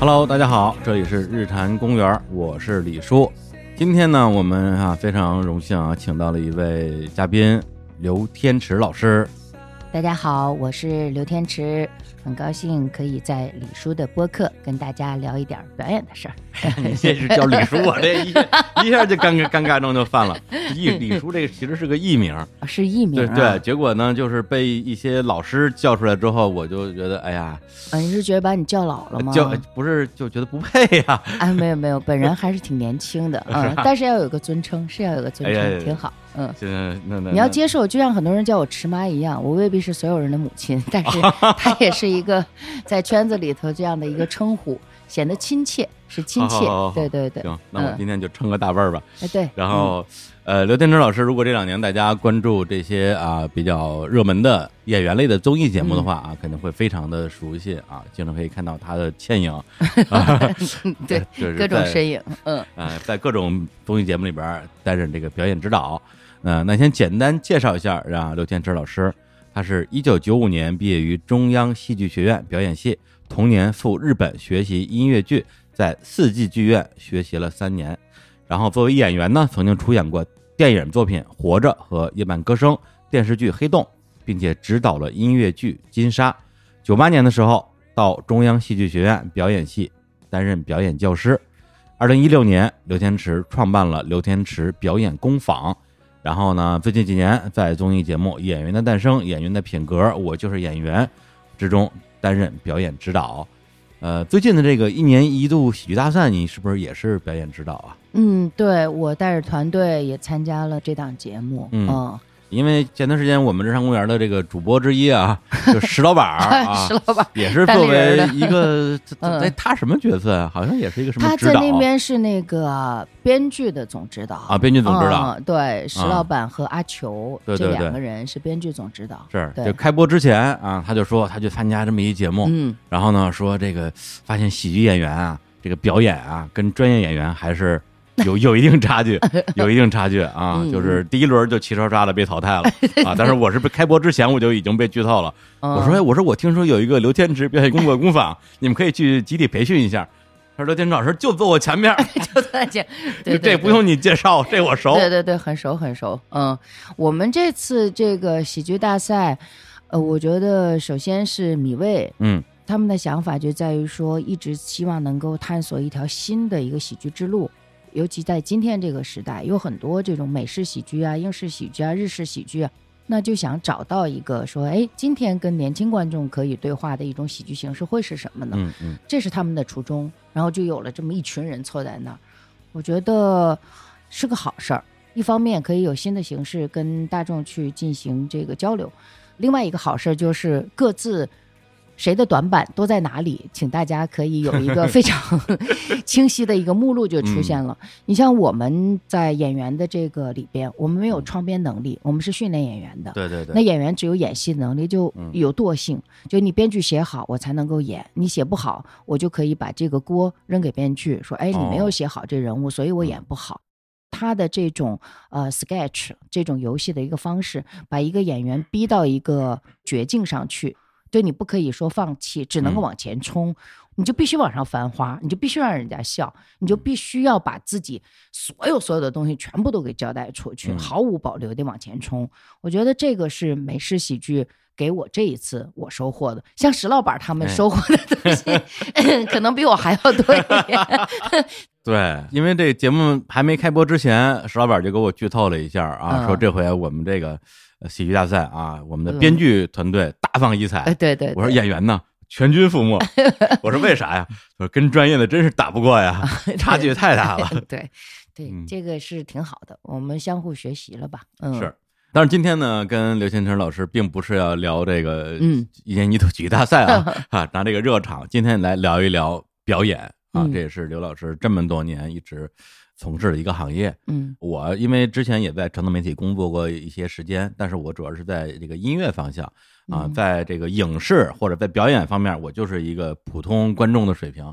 Hello，大家好，这里是日坛公园，我是李叔。今天呢，我们啊非常荣幸啊，请到了一位嘉宾刘天池老师。大家好，我是刘天池，很高兴可以在李叔的播客跟大家聊一点表演的事儿。你这是叫李叔，我这一一下就尴尬尴尬症就犯了。艺李叔这个其实是个艺名，是艺名、啊。对对，结果呢，就是被一些老师叫出来之后，我就觉得，哎呀，啊，你是觉得把你叫老了吗？叫不是就觉得不配呀、啊，没有没有，本人还是挺年轻的啊、嗯，但是要有个尊称，是要有个尊称，挺好。嗯，现在那那你要接受，就像很多人叫我池妈一样，我未必是所有人的母亲，但是她也是一个在圈子里头这样的一个称呼，显得亲切，是亲切好好好好。对对对，行，那我嗯今天就称个大辈儿吧。哎对，然后，呃，刘天池老师，如果这两年大家关注这些啊比较热门的演员类的综艺节目的话啊，肯定会非常的熟悉啊，经常可以看到他的倩影，啊、嗯对，就是各种身影，嗯。呃，在各种综艺节目里边担任这个表演指导。呃，那先简单介绍一下啊，刘天池老师，他是一九九五年毕业于中央戏剧学院表演系，同年赴日本学习音乐剧，在四季剧院学习了三年。然后作为演员呢，曾经出演过电影作品《活着》和《夜半歌声》，电视剧《黑洞》，并且指导了音乐剧《金沙》。九八年的时候，到中央戏剧学院表演系担任表演教师。二零一六年，刘天池创办了刘天池表演工坊。然后呢，最近几年在综艺节目《演员的诞生》《演员的品格》《我就是演员》之中担任表演指导。呃，最近的这个一年一度喜剧大赛，你是不是也是表演指导啊？嗯，对，我带着团队也参加了这档节目。嗯嗯，因为前段时间我们日常公园的这个主播之一啊，就石老板儿啊石，老板，也是作为一个，嗯。哎，他什么角色啊？好像也是一个什么他在那边是那个编剧的总指导。啊，编剧总指导。嗯对，石啊老板和阿球对对对这两个人是编剧总指导。是，对。就开播之前啊，他就说他去参加这么一节目，嗯，然后呢说这个发现喜剧演员啊，这个表演啊，跟专业演员还是 有有一定差距，有一定差距啊，嗯就是第一轮就齐刷刷的被淘汰了 啊。但是我是不是开播之前我就已经被剧透了？嗯我说哎，我说我听说有一个刘天池表演工作工坊，你们可以去集体培训一下。他说刘天池老师就坐我前面，就在这，对对这不用你介绍，这我熟。对对对，很熟很熟。嗯，我们这次这个喜剧大赛，呃，我觉得首先是米未嗯他们的想法就在于说，一直希望能够探索一条新的一个喜剧之路。尤其在今天这个时代，有很多这种美式喜剧啊、英式喜剧啊、日式喜剧啊，那就想找到一个说，哎，今天跟年轻观众可以对话的一种喜剧形式会是什么呢？嗯嗯这是他们的初衷，然后就有了这么一群人凑在那儿，我觉得是个好事儿。一方面可以有新的形式跟大众去进行这个交流，另外一个好事儿就是各自谁的短板都在哪里，请大家可以有一个非常 清晰的一个目录就出现了。你像我们在演员的这个里边，我们没有创编能力，我们是训练演员的。对对对，那演员只有演戏能力，就嗯有惰性，就你编剧写好，我才能够演；你写不好，我就可以把这个锅扔给编剧，说：“哎，你没有哦写好这人物，所以我演不好。”他的这种呃 sketch 这种游戏的一个方式，把一个演员逼到一个绝境上去，对你不可以说放弃，只能够嗯往前冲。你就必须往上翻花，你就必须让人家笑，你就必须要把自己所有所有的东西全部都给交代出去，嗯毫无保留地往前冲。我觉得这个是美式喜剧给我这一次我收获的，像石老板他们哎收获的东西，可能比我还要多一点。对，因为这节目还没开播之前，石老板就给我剧透了一下啊，嗯说这回我们这个呃喜剧大赛啊，我们的嗯编剧团队大放异彩。哎，对对，我说演员呢，全军覆没。我说为啥呀？我说跟专业的真是打不过呀，差距太大了。对对嗯，这个是挺好的，我们相互学习了吧？嗯，是，但是今天呢，跟刘先成老师并不是要聊这个嗯一年一度喜剧大赛啊，啊，拿这个热场，今天来聊一聊表演啊，嗯这也是刘老师这么多年一直从事的一个行业。嗯我因为之前也在传统媒体工作过一些时间，但是我主要是在这个音乐方向啊，嗯在这个影视或者在表演方面，我就是一个普通观众的水平，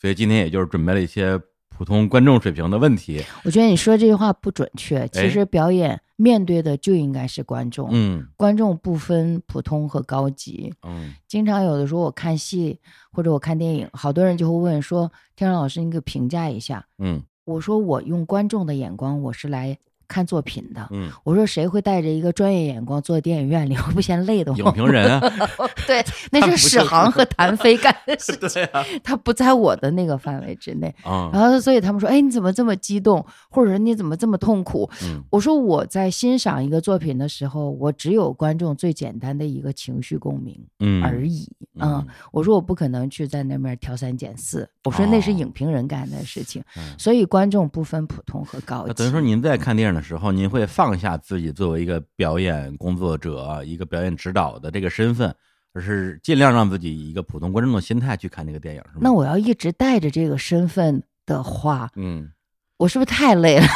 所以今天也就是准备了一些普通观众水平的问题。我觉得你说这句话不准确。其实表演面对的就应该是观众，嗯观众不分普通和高级。嗯经常有的时候我看戏或者我看电影，好多人就会问说：“天老师，你给评价一下。嗯”我说：“我用观众的眼光，我是来看作品的。嗯，我说谁会带着一个专业眼光坐电影院里，我不嫌累的影慌？评人啊，对，那是史航和谭飞干的事情，对啊，他不在我的那个范围之内。啊，然后，所以他们说：“哎，你怎么这么激动？或者说你怎么这么痛苦？”嗯我说我在欣赏一个作品的时候，我只有观众最简单的一个情绪共鸣嗯而已。嗯嗯，我说我不可能去在那面挑三拣四，我说那是哦影评人干的事情。嗯所以观众不分普通和高级。那等于说，您在看电影的时候，您会放下自己作为一个表演工作者、一个表演指导的这个身份，而是尽量让自己以一个普通观众的心态去看这个电影，是吗？那我要一直带着这个身份的话，嗯，我是不是太累了？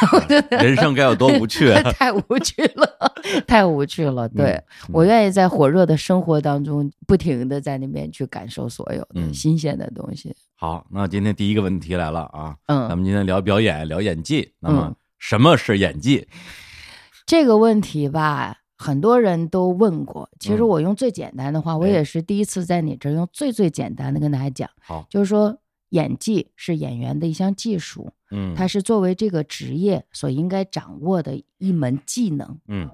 人生该有多无趣啊！太无趣了，太无趣了。对、嗯我愿意在火热的生活当中，不停的在那边去感受所有新鲜的东西。好，那今天第一个问题来了啊，嗯咱嗯，们今天聊表演，聊演技。那么嗯，什么是演技？这个问题吧，很多人都问过。其实嗯我用最简单的话，我哎也是第一次在你这儿用最最简单的跟大家讲，好，就是说演技是演员的一项技术，嗯，它是作为这个职业所应该掌握的一门技能。嗯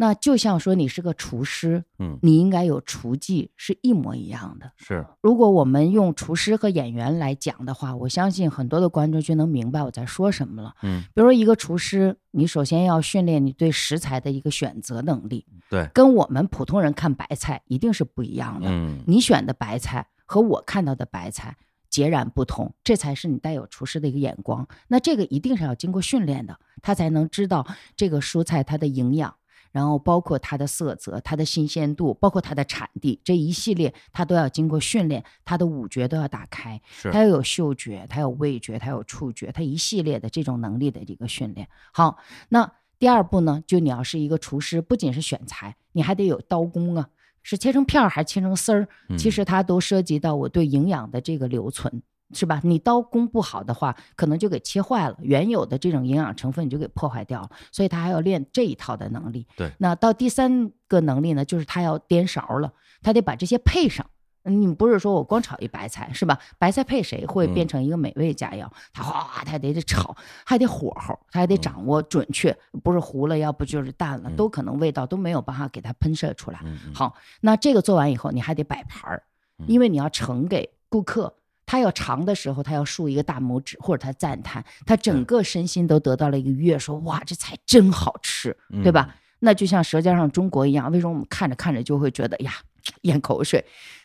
那就像说你是个厨师，嗯你应该有厨技，是一模一样的。是，如果我们用厨师和演员来讲的话，我相信很多的观众就能明白我在说什么了。嗯比如说一个厨师，你首先要训练你对食材的一个选择能力，对，跟我们普通人看白菜一定是不一样的。嗯你选的白菜和我看到的白菜截然不同，这才是你带有厨师的一个眼光。那这个一定是要经过训练的，他才能知道这个蔬菜它的营养。然后包括它的色泽、它的新鲜度，包括它的产地，这一系列它都要经过训练，它的五觉都要打开，它要有嗅觉，它有味觉，它有触觉，它一系列的这种能力的一个训练。好，那第二步呢，就你要是一个厨师，不仅是选材，你还得有刀工啊，是切成片儿还是切成丝儿，其嗯实它都涉及到我对营养的这个留存。是吧？你刀工不好的话，可能就给切坏了，原有的这种营养成分你就给破坏掉了。所以他还要练这一套的能力。对那到第三个能力呢，就是他要颠勺了，他得把这些配上。嗯你不是说我光炒一白菜是吧？白菜配谁会变成一个美味佳肴？他哗，他得得炒，还得火候，他还得掌握准确，不是糊了，要不就是淡了，嗯都可能味道都没有办法给它喷射出来。好，那这个做完以后，你还得摆盘儿，因为你要盛给顾客。他要尝的时候，他要竖一个大拇指，或者他赞叹，他整个身心都得到了一个愉悦，说哇，这菜真好吃，对吧？那就像《舌尖上中国》一样，为什么我们看着看着就会觉得呀 咽口水？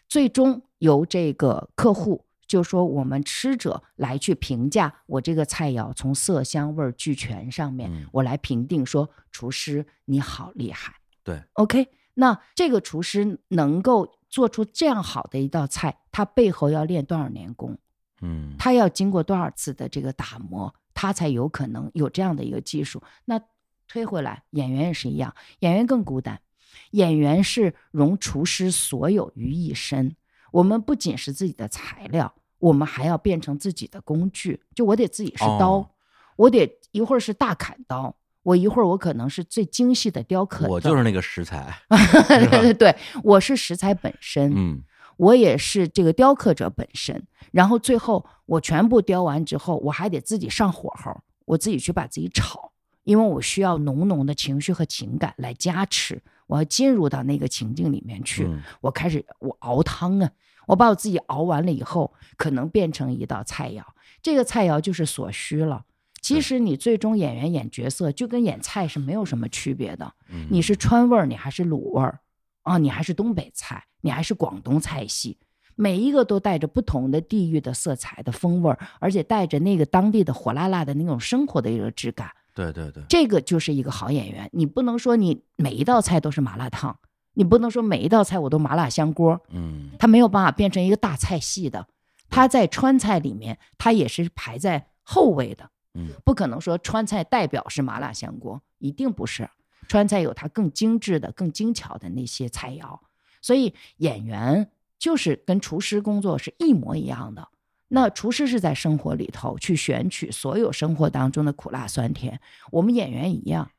最终由这个客户就说我们吃者来去评价我这个菜肴从色香味俱全上面，嗯我来评定说厨师你好厉害。对，OK，那这个厨师能够做出这样好的一道菜，他背后要练多少年功？嗯他要经过多少次的这个打磨，他才有可能有这样的一个技术。那推回来，演员也是一样，演员更孤单。演员是融厨师所有于一身。我们不仅是自己的材料，我们还要变成自己的工具。就我得自己是刀，哦我得一会儿是大砍刀，我一会儿我可能是最精细的雕刻刀。我就是那个食材，对对对，我是食材本身。嗯我也是这个雕刻者本身，然后最后我全部雕完之后，我还得自己上火候，我自己去把自己炒，因为我需要浓浓的情绪和情感来加持，我要进入到那个情境里面去。嗯我开始我熬汤啊，我把我自己熬完了以后，可能变成一道菜肴，这个菜肴就是所需了。其实你最终演员演角色就跟演菜是没有什么区别的。嗯你是川味儿，你还是鲁味儿啊？你还是东北菜，你还是广东菜系，每一个都带着不同的地域的色彩的风味儿，而且带着那个当地的火辣辣的那种生活的一个质感。对对对，这个就是一个好演员。你不能说你每一道菜都是麻辣烫，你不能说每一道菜我都麻辣香锅，嗯他没有办法变成一个大菜系的。他在川菜里面，他也是排在后位的。嗯不可能说川菜代表是麻辣香锅，一定不是。川菜有它更精致的、更精巧的那些菜肴，所以演员就是跟厨师工作是一模一样的。那厨师是在生活里头去选取所有生活当中的苦辣酸甜，我们演员一样。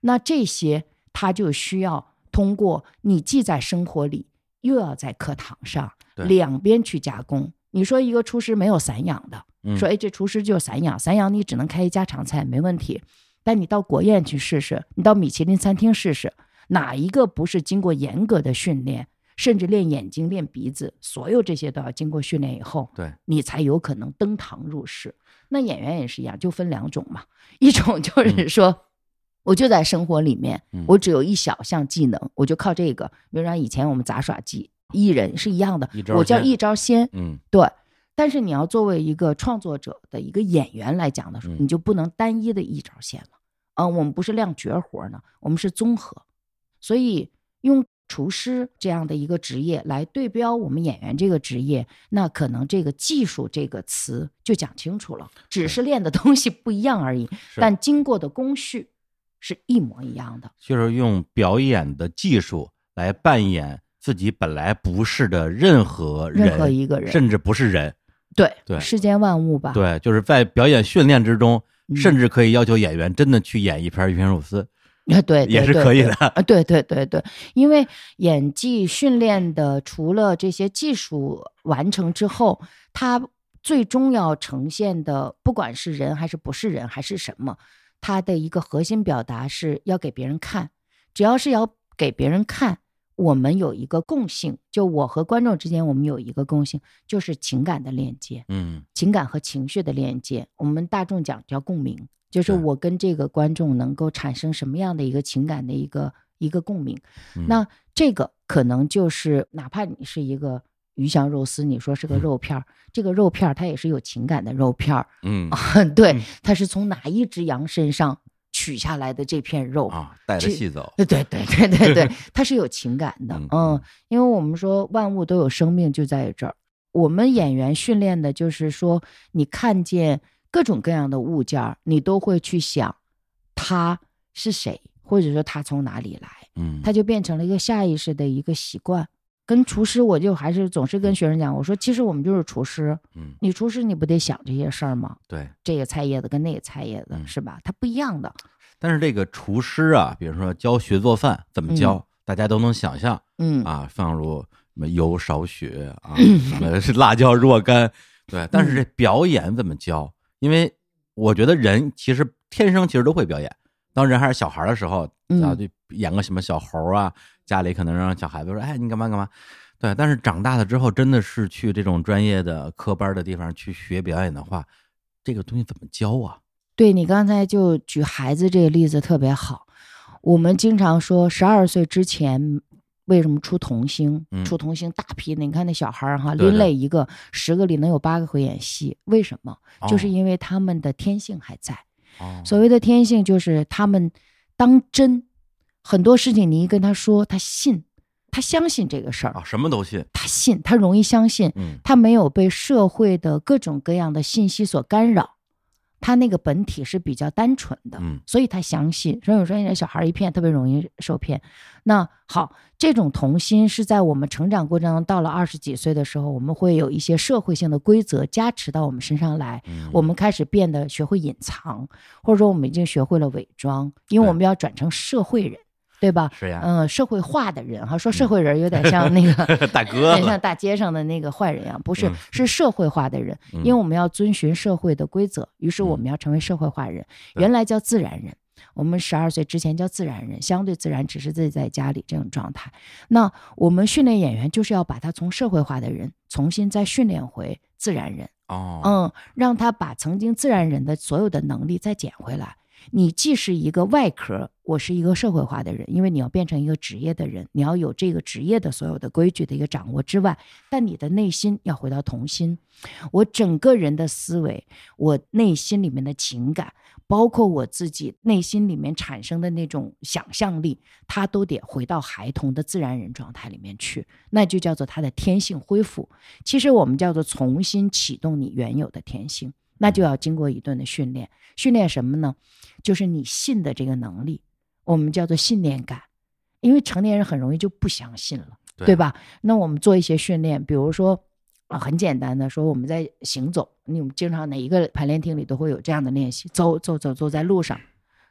那这些他就需要通过你既在生活里，又要在课堂上对两边去加工。你说一个厨师没有散养的，嗯说哎这厨师就是散养，散养你只能开一家常菜没问题，但你到国宴去试试，你到米其林餐厅试试，哪一个不是经过严格的训练，甚至练眼睛、练鼻子，所有这些都要经过训练以后，对，你才有可能登堂入室。那演员也是一样，就分两种嘛，一种就是说，我就在生活里面，嗯我只有一小项技能，我就靠这个。比如说以前我们杂耍技艺人是一样的我叫一招鲜，嗯对。但是你要作为一个创作者的一个演员来讲的时候，嗯你就不能单一的一招鲜了。啊、我们不是亮绝活呢，我们是综合，所以用厨师这样的一个职业来对标我们演员这个职业，那可能这个技术这个词就讲清楚了，只是练的东西不一样而已，但经过的工序是一模一样的。就是用表演的技术来扮演自己本来不是的任何人，任何一个人甚至不是人。对对世间万物吧，对，就是在表演训练之中，嗯甚至可以要求演员真的去演一盘鱼香肉丝。啊，对，对也是可以的啊，对对对对，因为演技训练的除了这些技术完成之后，它最终要呈现的，不管是人还是不是人还是什么，它的一个核心表达是要给别人看。只要是要给别人看，我们有一个共性，就我和观众之间，我们有一个共性，就是情感的链接。嗯情感和情绪的链接，我们大众讲叫共鸣，就是我跟这个观众能够产生什么样的一个情感的一个一个共鸣。嗯那这个可能就是，哪怕你是一个鱼香肉丝，你说是个肉片儿，这个肉片儿它也是有情感的肉片儿，嗯 对嗯，它是从哪一只羊身上取下来的这片肉。啊，带着这戏走。对对对对对对，它是有情感的，嗯嗯，因为我们说万物都有生命，就在于这儿。我们演员训练的就是说，你看见各种各样的物件儿，你都会去想他是谁，或者说他从哪里来，嗯，它就变成了一个下意识的一个习惯。跟厨师，我就还是总是跟学生讲，我说其实我们就是厨师，嗯你厨师你不得想这些事儿吗？对。这个菜叶子跟那个菜叶子、嗯是吧？它不一样的，但是这个厨师啊，比如说教学做饭怎么教，大家都能想象嗯啊，放入什么油少许啊，什么是辣椒若干，对。但是这表演怎么教？因为我觉得人其实天生其实都会表演。当人还是小孩的时候，嗯啊，就演个什么小猴啊，家里可能让小孩子说，哎，你干嘛干嘛。对，但是长大了之后，真的是去这种专业的科班的地方去学表演的话，这个东西怎么教啊？对你刚才就举孩子这个例子特别好，我们经常说十二岁之前为什么出童星？嗯出童星大批的，你看那小孩儿哈，对对拎来一个，十个里能有八个会演戏，为什么？就是哦因为他们的天性还在。哦所谓的天性，就是他们当真，很多事情你一跟他说，他信，他相信这个事儿，啊，什么都信，他信，他容易相信，嗯。他没有被社会的各种各样的信息所干扰，他那个本体是比较单纯的，嗯所以他相信。所以有时候小孩一骗，特别容易受骗。那好，这种童心是在我们成长过程中，到了二十几岁的时候，我们会有一些社会性的规则加持到我们身上来，嗯我们开始变得学会隐藏，或者说我们已经学会了伪装，因为我们要转成社会人，对吧？是呀，嗯、社会化的人哈，说社会人有点像那个 大哥有点像大街上的那个坏人一样，不是嗯，是社会化的人，嗯因为我们要遵循社会的规则，于是我们要成为社会化人。对原来叫自然人，我们十二岁之前叫自然人，相对自然，只是自己在家里这种状态。那我们训练演员就是要把他从社会化的人重新再训练回自然人，哦，嗯，让他把曾经自然人的所有的能力再捡回来。你既是一个外壳，我是一个社会化的人，因为你要变成一个职业的人，你要有这个职业的所有的规矩的一个掌握之外，但你的内心要回到童心。我整个人的思维，我内心里面的情感，包括我自己内心里面产生的那种想象力，它都得回到孩童的自然人状态里面去，那就叫做他的天性恢复。其实我们叫做重新启动你原有的天性，那就要经过一顿的训练。训练什么呢？就是你信的这个能力，我们叫做信念感。因为成年人很容易就不相信了，对对吧？那我们做一些训练，比如说啊，很简单的说，我们在行走，你们经常哪一个排练厅里都会有这样的练习，走走走走在路上，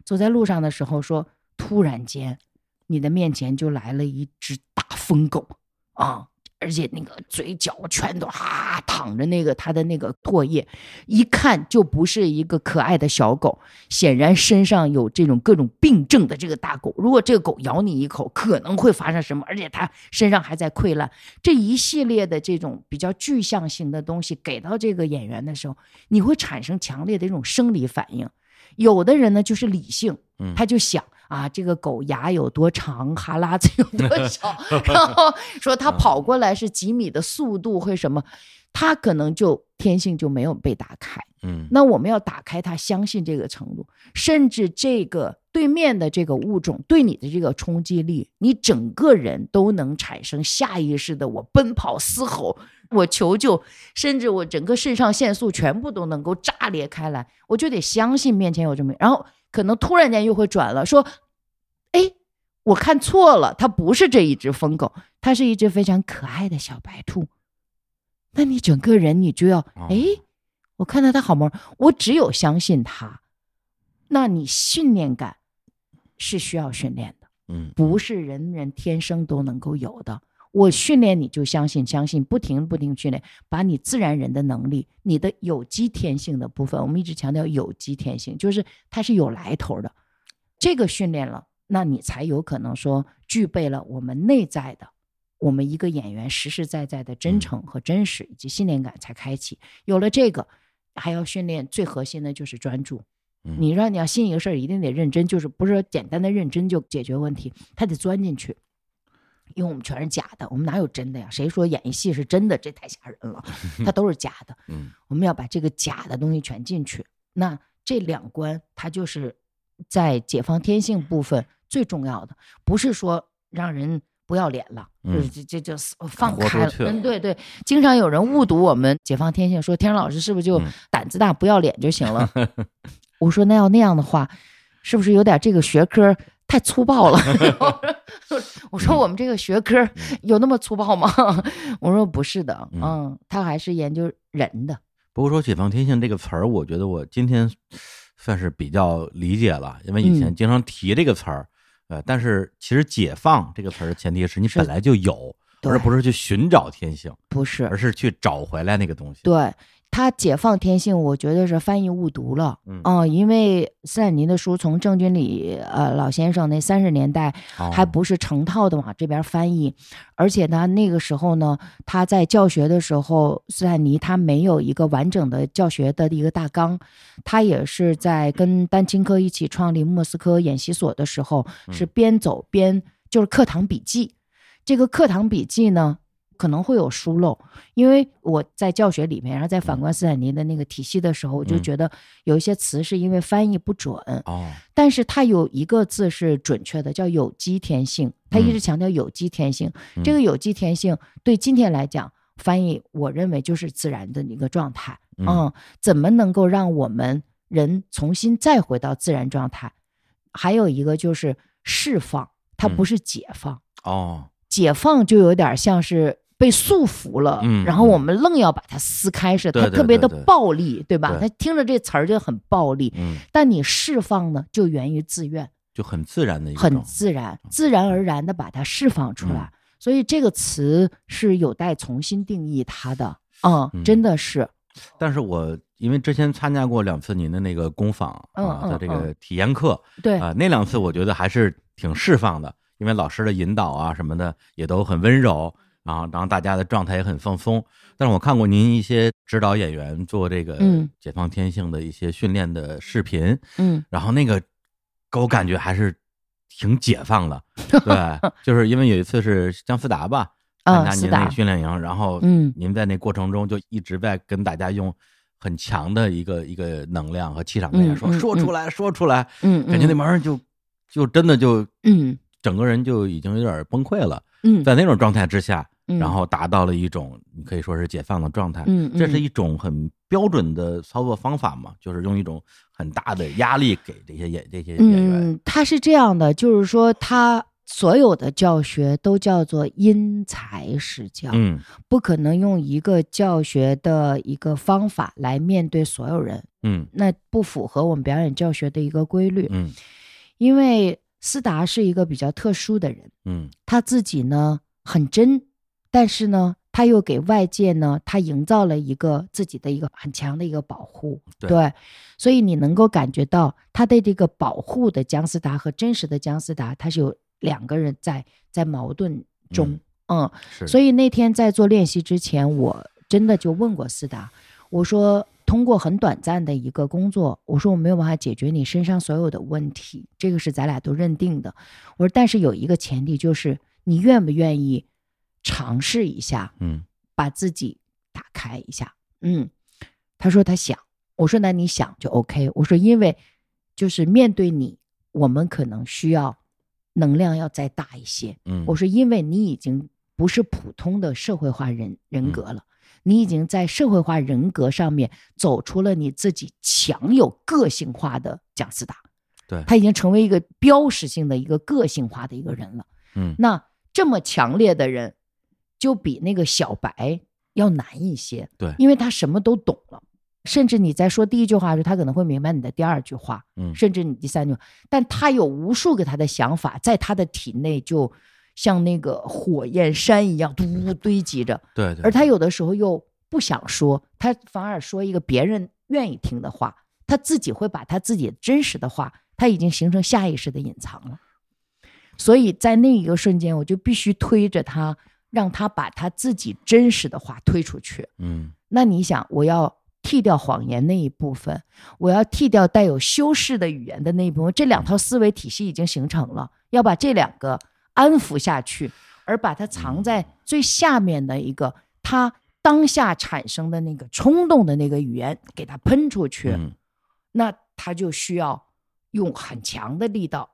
走在路上的时候说，突然间，你的面前就来了一只大疯狗啊！而且那个嘴角全都哈淌着那个它的那个唾液，一看就不是一个可爱的小狗，显然身上有这种各种病症的这个大狗。如果这个狗咬你一口，可能会发生什么？而且它身上还在溃烂。这一系列的这种比较具象型的东西给到这个演员的时候，你会产生强烈的一种生理反应。有的人呢就是理性，他就想。啊，这个狗牙有多长，哈喇子有多少？然后说它跑过来是几米的速度会什么？它可能就天性就没有被打开。嗯，那我们要打开他，相信这个程度，甚至这个对面的这个物种对你的这个冲击力，你整个人都能产生下意识的我奔跑、嘶吼、我求救，甚至我整个肾上腺素全部都能够炸裂开来，我就得相信面前有这么，然后。可能突然间又会转了，说：“哎，我看错了，它不是这一只疯狗，它是一只非常可爱的小白兔。”那你整个人你就要哎，我看到他好萌，我只有相信他。那你训练感是需要训练的，嗯，不是人人天生都能够有的。我训练你就相信，相信不停不停训练，把你自然人的能力，你的有机天性的部分，我们一直强调有机天性，就是它是有来头的。这个训练了，那你才有可能说具备了我们内在的，我们一个演员实实在在的真诚和真实以及信念感才开启。有了这个，还要训练最核心的就是专注。你让你要信一个事儿，一定得认真，就是不是说简单的认真就解决问题，他得钻进去。因为我们全是假的，我们哪有真的呀？谁说演一戏是真的？这太吓人了，它都是假的。嗯，我们要把这个假的东西全进去。那这两关，它就是在解放天性部分最重要的，不是说让人不要脸了，这这就放开了。嗯，对对，经常有人误读我们解放天性，说天生老师是不是就胆子大不要脸就行了？我说那要那样的话，是不是有点这个学科？太粗暴了，我说我们这个学科有那么粗暴吗？我说不是的，嗯，他还是研究人的。不过说“解放天性”这个词儿，我觉得我今天算是比较理解了，因为以前经常提这个词儿，呃，但是其实“解放”这个词儿的前提是你本来就有，而不是去寻找天性，不是，而是去找回来那个东西。对。他解放天性，我觉得是翻译误读了，嗯，因为斯坦尼的书从郑君里呃老先生那三十年代还不是成套的往这边翻译，而且呢那个时候呢他在教学的时候，斯坦尼他没有一个完整的教学的一个大纲，他也是在跟丹青科一起创立莫斯科演习所的时候，是边走边就是课堂笔记，这个课堂笔记呢。可能会有疏漏，因为我在教学里面，然后在反观斯坦尼的那个体系的时候，我就觉得有一些词是因为翻译不准哦，但是它有一个字是准确的，叫有机天性。他一直强调有机天性，这个有机天性对今天来讲翻译，我认为就是自然的一个状态。嗯，怎么能够让我们人重新再回到自然状态？还有一个就是释放，它不是解放哦，解放就有点像是。被束缚了，然后我们愣要把它撕开似的，它特别的暴力，对吧？它听着这词儿就很暴力。但你释放呢，就源于自愿，就很自然的一很自然，自然而然的把它释放出来。所以这个词是有待重新定义它的，嗯，真的是。但是我因为之前参加过两次您的那个工坊啊的这个体验课，对啊，那两次我觉得还是挺释放的，因为老师的引导啊什么的也都很温柔。然后，然后大家的状态也很放松。但是我看过您一些指导演员做这个解放天性的一些训练的视频，嗯，然后那个给我感觉还是挺解放的。对，就是因为有一次是姜思达吧参加您那个训练营，然后嗯，您在那过程中就一直在跟大家用很强的一个一个能量和气场跟大家说说出来说出来，嗯，感觉那帮人就就真的就嗯，整个人就已经有点崩溃了。嗯，在那种状态之下。然后达到了一种你可以说是解放的状态，嗯，这是一种很标准的操作方法嘛，就是用一种很大的压力给这些演这些演员。嗯，他是这样的，就是说他所有的教学都叫做因材施教，嗯不可能用一个教学的一个方法来面对所有人，嗯那不符合我们表演教学的一个规律。嗯因为思达是一个比较特殊的人，嗯他自己呢很真，但是呢，他又给外界呢，他营造了一个自己的一个很强的一个保护，对。所以你能够感觉到他的这个保护的姜思达和真实的姜思达，他是有两个人在在矛盾中，嗯是，所以那天在做练习之前，我真的就问过思达，我说通过很短暂的一个工作，我说我没有办法解决你身上所有的问题，这个是咱俩都认定的。我说但是有一个前提就是你愿不愿意尝试一下，嗯把自己打开一下。嗯，他说他想，我说那你想就 OK。我说因为就是面对你，我们可能需要能量要再大一些。嗯，我说，因为你已经不是普通的社会化人人格了，你已经在社会化人格上面走出了你自己强有个性化的蒋思达，对他已经成为一个标识性的一个个性化的一个人了。嗯那这么强烈的人，就比那个小白要难一些，对因为他什么都懂了。甚至你在说第一句话的时候，他可能会明白你的第二句话，嗯甚至你第三句话，但他有无数个他的想法，在他的体内就像那个火焰山一样，嘟堆积着。对对，而他有的时候又不想说，他反而说一个别人愿意听的话，他自己会把他自己真实的话，他已经形成下意识的隐藏了。所以在那一个瞬间，我就必须推着他，让他把他自己真实的话推出去。嗯。那你想，我要剃掉谎言那一部分，我要剃掉带有修饰的语言的那一部分，这两套思维体系已经形成了，要把这两个安抚下去，而把它藏在最下面的一个他当下产生的那个冲动的那个语言给它喷出去，嗯。那他就需要用很强的力道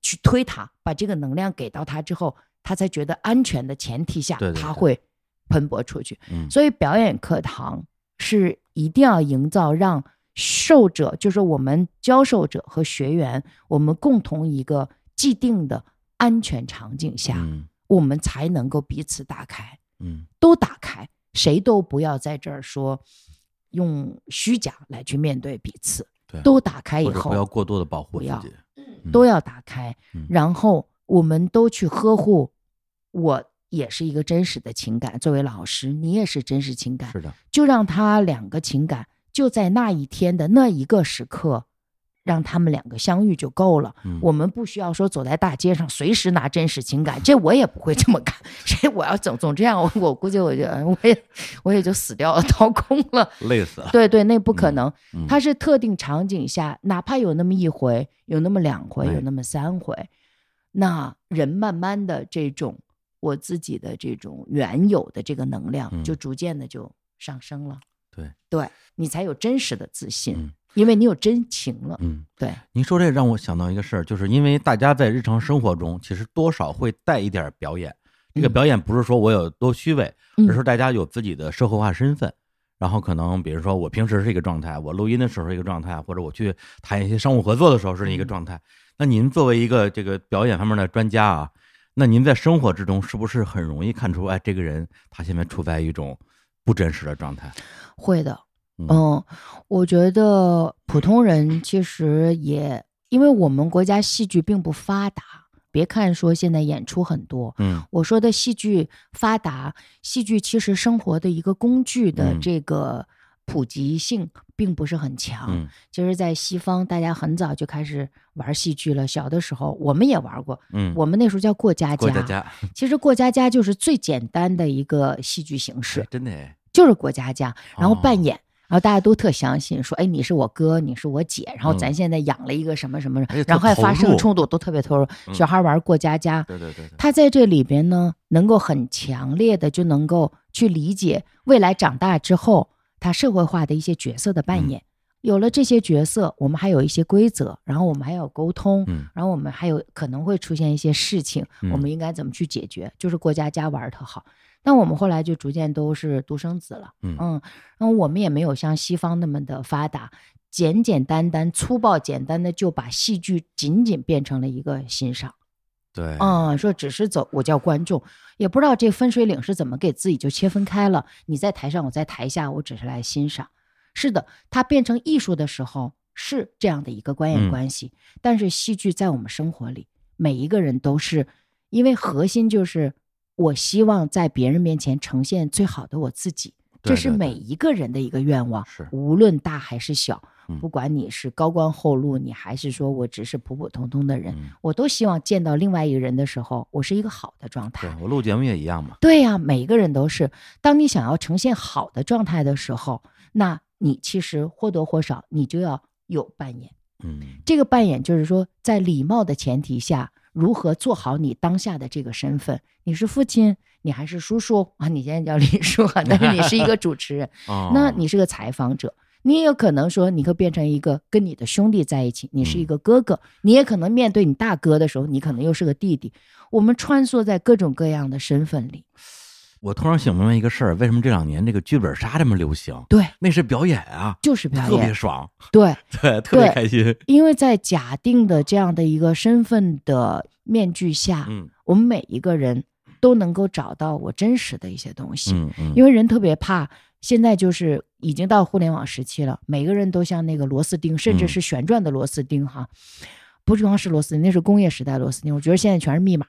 去推他，把这个能量给到他之后，他才觉得安全的前提下，对对对。他会喷薄出去。嗯。所以表演课堂是一定要营造让受者，就是我们教授者和学员，我们共同一个既定的安全场景下，嗯。我们才能够彼此打开，嗯。都打开，谁都不要在这儿说用虚假来去面对彼此，对，都打开以后不要过多的保护自己，都要打开，嗯。然后我们都去呵护。我也是一个真实的情感，作为老师，你也是真实情感，是的，就让他两个情感就在那一天的那一个时刻，让他们两个相遇就够了。嗯我们不需要说走在大街上随时拿真实情感，这我也不会这么干。这我要总总这样，我 我估计我就我也我也就死掉了，掏空了。累死了，对对，那不可能。嗯它是特定场景下，哪怕有那么一回，有那么两回，哎有那么三回，那人慢慢的这种我自己的这种原有的这个能量，嗯就逐渐的就上升了。对，对你才有真实的自信，嗯因为你有真情了。嗯。对，您说这让我想到一个事儿，就是因为大家在日常生活中，其实多少会带一点表演。这个嗯表演不是说我有多虚伪，嗯而是大家有自己的社会化身份。然后可能比如说我平时是一个状态，我录音的时候是一个状态，或者我去谈一些商务合作的时候是一个状态。那您作为一个这个表演方面的专家啊，那您在生活之中是不是很容易看出，哎，这个人他现在处在一种不真实的状态？会的。嗯嗯，我觉得普通人其实也，因为我们国家戏剧并不发达。别看说现在演出很多，嗯我说的戏剧发达，戏剧其实生活的一个工具的嗯这个普及性并不是很强。嗯其实，在西方，大家很早就开始玩戏剧了。小的时候，我们也玩过，嗯，我们那时候叫过家过家家其实过家家就是最简单的一个戏剧形式就是过家家，然后哦扮演。然后大家都特相信，说，哎，你是我哥，你是我姐，然后嗯咱现在养了一个什么什么然后还发生冲突，都特别投入。嗯小孩玩过家家，对对对对，他在这里边呢，能够很强烈的就能够去理解未来长大之后他社会化的一些角色的嗯扮演。有了这些角色，我们还有一些规则，然后我们还要沟通，嗯然后我们还有可能会出现一些事情，嗯我们应该怎么去解决？就是过家家玩儿特好。但我们后来就逐渐都是独生子了，嗯然后我们也没有像西方那么的发达，简简单单、粗暴简单的就把戏剧仅仅变成了一个欣赏。对，嗯，说只是走，我叫观众，也不知道这分水岭是怎么给自己就切分开了。你在台上，我在台下，我只是来欣赏。是的，它变成艺术的时候是这样的一个观演关系。但是戏剧在我们生活里，每一个人都是，因为核心就是我希望在别人面前呈现最好的我自己，这是每一个人的一个愿望，是无论大还是小。嗯不管你是高官厚禄，你还是说我只是普普通通的人，嗯我都希望见到另外一个人的时候，我是一个好的状态。对我录节目也一样嘛。对呀、每一个人都是。当你想要呈现好的状态的时候，那你其实或多或少你就要有扮演。嗯这个扮演就是说，在礼貌的前提下，如何做好你当下的这个身份？你是父亲，你还是叔叔啊？你现在叫李叔啊，但是你是一个 主持人，哦，那你是个采访者，你也有可能说你会变成一个跟你的兄弟在一起，你是一个哥哥，你也可能面对你大哥的时候，你可能又是个弟弟。我们穿梭在各种各样的身份里，我突然想明白一个事儿，为什么这两年这个剧本杀这么流行？对，那是表演啊，就是表演特别，爽，对，对，特别开心。因为在假定的这样的一个身份的面具下，嗯我们每一个人都能够找到我真实的一些东西。嗯嗯，因为人特别怕，现在就是已经到互联网时期了，每个人都像那个螺丝钉，甚至嗯是旋转的螺丝钉哈，不光是螺丝钉，那是工业时代螺丝钉。我觉得现在全是密码，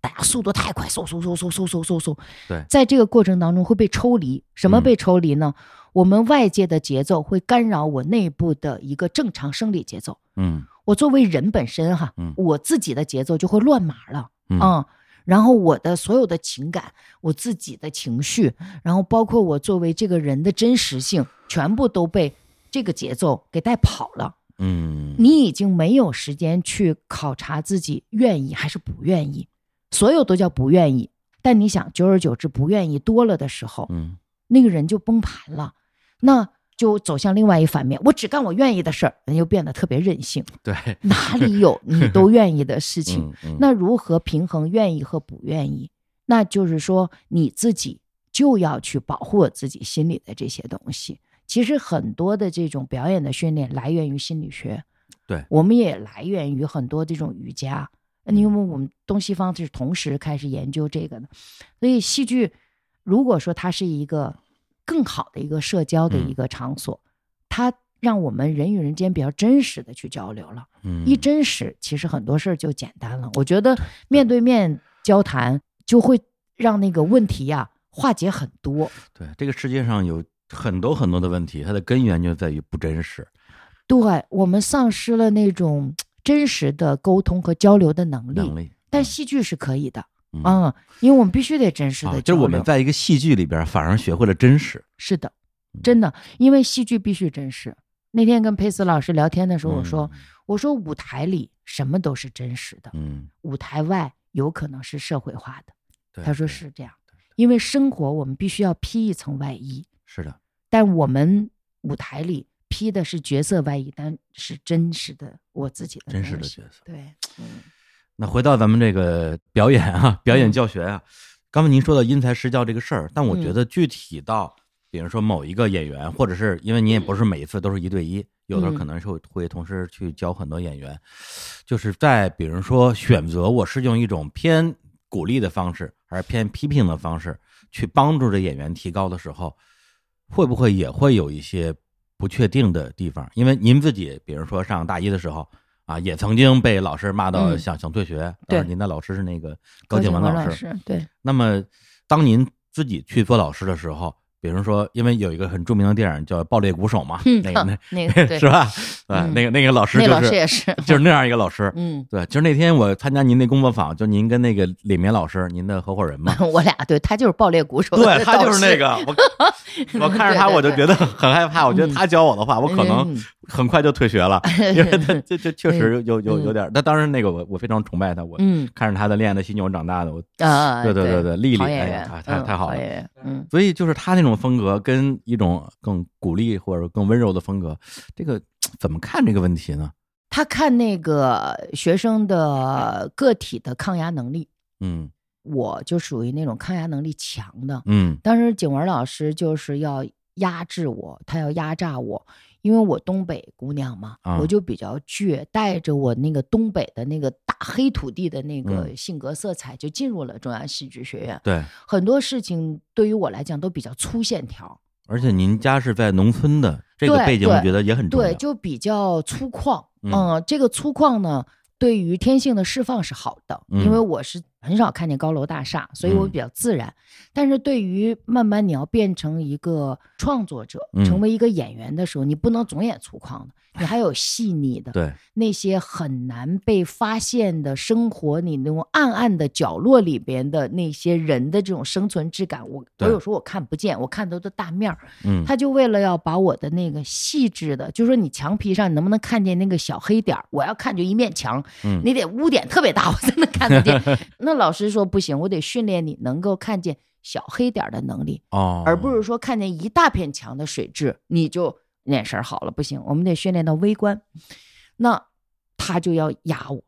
大家速度太快，嗖嗖嗖嗖嗖嗖嗖嗖，对在这个过程当中会被抽离。什么嗯被抽离呢？我们外界的节奏会干扰我内部的一个正常生理节奏。嗯我作为人本身哈，嗯我自己的节奏就会乱码了。嗯嗯，然后我的所有的情感，我自己的情绪，然后包括我作为这个人的真实性，全部都被这个节奏给带跑了。嗯，你已经没有时间去考察自己愿意还是不愿意，所有都叫不愿意。但你想，久而久之，不愿意多了的时候，嗯那个人就崩盘了，那就走向另外一反面。我只干我愿意的事儿，人就变得特别任性。对，哪里有你都愿意的事情？嗯嗯那如何平衡愿意和不愿意？那就是说你自己就要去保护我自己心里的这些东西。其实很多的这种表演的训练来源于心理学，对我们也来源于很多这种瑜伽。因为我们东西方是同时开始研究这个的，所以戏剧如果说它是一个更好的一个社交的一个场所，它让我们人与人间比较真实的去交流了。嗯一真实，其实很多事儿就简单了。我觉得面对面交谈就会让那个问题呀、化解很多。对这个世界上有很多很多的问题，它的根源就在于不真实。对我们丧失了那种真实的沟通和交流的能力，能力，但戏剧是可以的，嗯嗯，因为我们必须得真实的。啊就是我们在一个戏剧里边，反而学会了真实。是的，嗯真的，因为戏剧必须真实。那天跟佩斯老师聊天的时候，我说，我说舞台里什么都是真实的，嗯，舞台外有可能是社会化的。对他说是这样，因为生活我们必须要披一层外衣，是的，但我们舞台里披的是角色外衣，但是真实的我自己的真实的角色。对，嗯那回到咱们这个表演啊，表演嗯。教学啊，刚才您说到因材施教这个事儿，但我觉嗯。得具体到，比如说某一个演员，或者是因为您也不是每一次都是一对一，有的嗯。可能是会会同时去教很多演员，就是在比如说选择我是用一种偏鼓励的方式，还是偏批评的方式去帮助这演员提高的时候，会不会也会有一些不确定的地方？因为您自己，比如说上大一的时候啊，也曾经被老师骂到嗯想、想退学。对您的老师是那个高景景文文老师。师，对，那么，当您自己去做老师的时候，比如说，因为有一个很著名的电影叫《爆裂鼓手》嘛，嗯那个那那个是吧？啊，嗯那个那个老师就是师也是，就是那样一个老师。嗯，对，就是那天我参加您那工作坊，就您跟那个李明老师，您的合伙人嘛，我俩对他就是爆裂鼓手对，他就是那个，我我看着他我就觉得很害怕，我觉得他教我的话，我可能嗯很快就退学了，因为他这这 确实有有有嗯点儿。但当然那个我我非常崇拜他，我嗯看着他的恋爱的犀牛长大的，我啊，对对对对丽丽哎呀，太嗯太好了，嗯。所以就是他那种风格跟一种更鼓励或者更温柔的风格，这个怎么看这个问题呢？他看那个学生的个体的抗压能力，嗯我就属于那种抗压能力强的。嗯当时景文老师就是要压制我，他要压榨我。因为我东北姑娘嘛，啊我就比较倔，带着我那个东北的那个大黑土地的那个嗯性格色彩，就进入了中央戏剧学院。对，很多事情对于我来讲都比较粗线条，而且您家是在农村的，这个背景我觉得也很重要。对，就比较粗犷。嗯嗯，这个粗犷呢，对于天性的释放是好的，嗯因为我是很少看见高楼大厦，所以我嗯比较自然。但是对于慢慢你要变成一个创作者，嗯成为一个演员的时候，你不能总演粗犷的，你还有细腻的，对，那些很难被发现的生活，你那种暗暗的角落里边的那些人的这种生存质感，我我有时候我看不见，我看都是大面儿。嗯，他就为了要把我的那个细致的，就说你墙皮上你能不能看见那个小黑点儿？我要看就一面墙，嗯你得污点特别大，我才能看得见。那老师说不行，我得训练你能够看见小黑点儿的能力，哦，而不是说看见一大片墙的水质你就眼神儿好了，不行，我们得训练到微观。那他就要压我，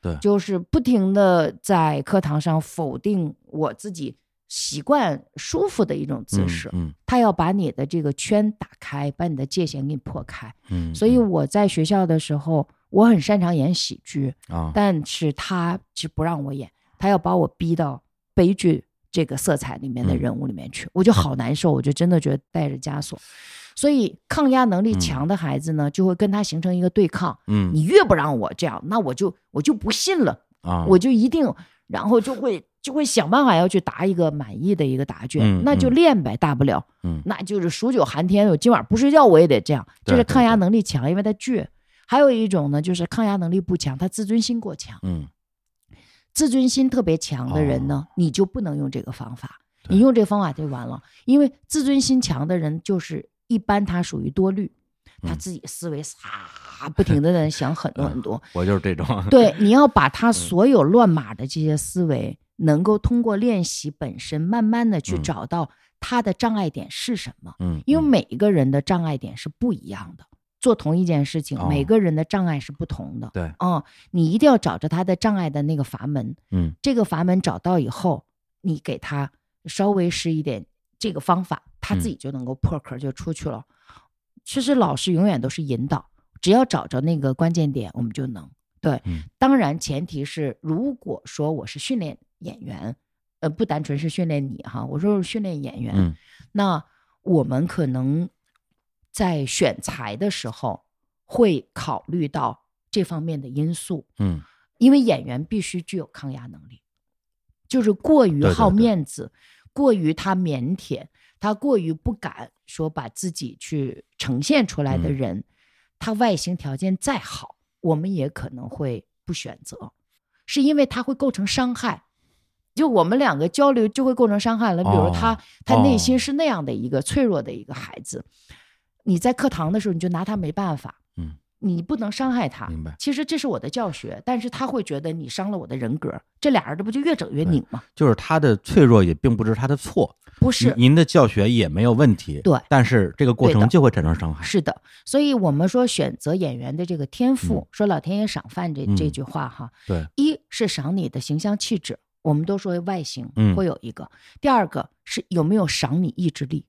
对就是不停的在课堂上否定我自己习惯舒服的一种姿势。嗯他要把你的这个圈打开，把你的界限给你破开。嗯，所以嗯我在学校的时候，我很擅长演喜剧，啊，但是他是不让我演，他要把我逼到悲剧这个色彩里面的嗯人物里面去，我就好难受，我就真的觉得带着枷锁。所以抗压能力强的孩子呢，就会跟他形成一个对抗。嗯你越不让我这样，那我就我就不信了。啊，我就一定，然后就会就会想办法要去答一个满意的一个答卷，嗯那就嗯。练呗，大不了，嗯。那就是数九寒天，我今晚不睡觉我也得这样，就是抗压能力强，因为他倔。还有一种呢，就是抗压能力不强，他自尊心过强，嗯。自尊心特别强的人呢，你就不能用这个方法，你用这个方法就完了，因为自尊心强的人就是一般他属于多虑，他嗯。自己思维撒不停的在想很多很多，我就是这种，对，你要把嗯。他所有乱码的这些思维，能够通过练习本身，慢慢的去嗯。找到他的障碍点是什么。嗯，因为嗯。每一个人的障碍点是不一样的，做同一件事情，哦每个人的障碍是不同的。对，嗯，你一定要找着他的障碍的那个阀门，嗯。这个阀门找到以后，你给他稍微施一点这个方法，他自嗯。己就能够破壳就出去了。其实老师永远都是引导，只要找着那个关键点，我们就能。对，嗯。当然前提是如果说我是训练演员，呃，不单纯是训练你哈，我说是训练演员，嗯。那我们可能在选材的时候会考虑到这方面的因素，嗯。因为演员必须具有抗压能力，就是过于好对对对。面子，过于他腼腆，他过于不敢说把自己去呈现出来的嗯人，他外形条件再好，我们也可能会不选择，是因为他会构成伤害。就我们两个交流就会构成伤害了，比如他、哦他内心哦是那样的一个脆弱的一个孩子，你在课堂的时候你就拿他没办法，嗯，你不能伤害他。明白其实这是我的教学，但是他会觉得你伤了我的人格，这俩人这不就越整越拧吗？就是他的脆弱也并不是他的错，不是，您您的教学也没有问题，对但是这个过程就会产生伤害，是的。所以我们说选择演员的这个天赋，说老天爷赏饭这、嗯这句话哈，对，一是赏你的形象气质，我们都说外形嗯会有一个；第二个是有没有赏你意志力，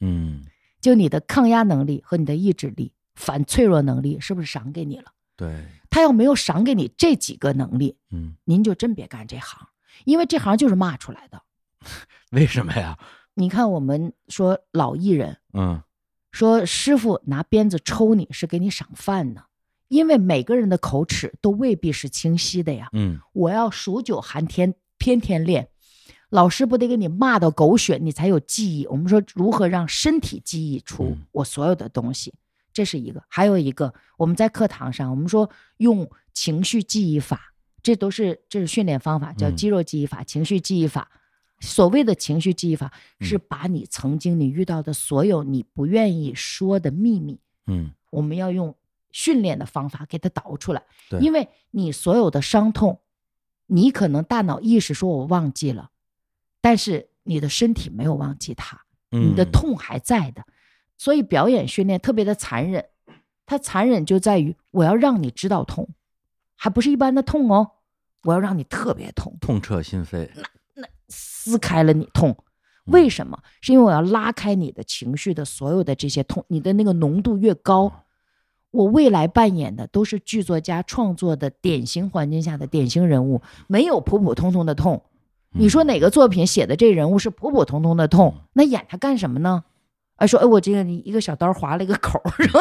嗯，就你的抗压能力和你的意志力、反脆弱能力是不是赏给你了？对，他要没有赏给你这几个能力，嗯，您就真别干这行，因为这行就是骂出来的。为什么呀？你看，我们说老艺人嗯说师傅拿鞭子抽你是给你赏饭呢，因为每个人的口齿都未必是清晰的呀。嗯我要数九寒天，天天练，老师不得给你骂到狗血，你才有记忆。我们说如何让身体记忆出嗯我所有的东西，这是一个。还有一个，我们在课堂上，我们说用情绪记忆法，这都是这是训练方法，叫嗯肌肉记忆法、情绪记忆法。所谓的情绪记忆法，是嗯把你曾经你遇到的所有你不愿意说的秘密，嗯，我们要用训练的方法给它导出来。对因为你所有的伤痛，你可能大脑意识说我忘记了，但是你的身体没有忘记它，你的嗯痛还在的。所以表演训练特别的残忍，它残忍就在于我要让你知道痛，还不是一般的痛哦，我要让你特别痛，痛彻心扉，那那撕开了你痛，为什么？是因为我要拉开你的情绪的所有的这些痛，你的那个浓度越高，我未来扮演的都是剧作家创作的典型环境下的典型人物，没有普普通通的痛。你说哪个作品写的这人物是普普通通的痛？那演他干什么呢？哎，说哎，我这个你一个小刀划了一个口，是吧？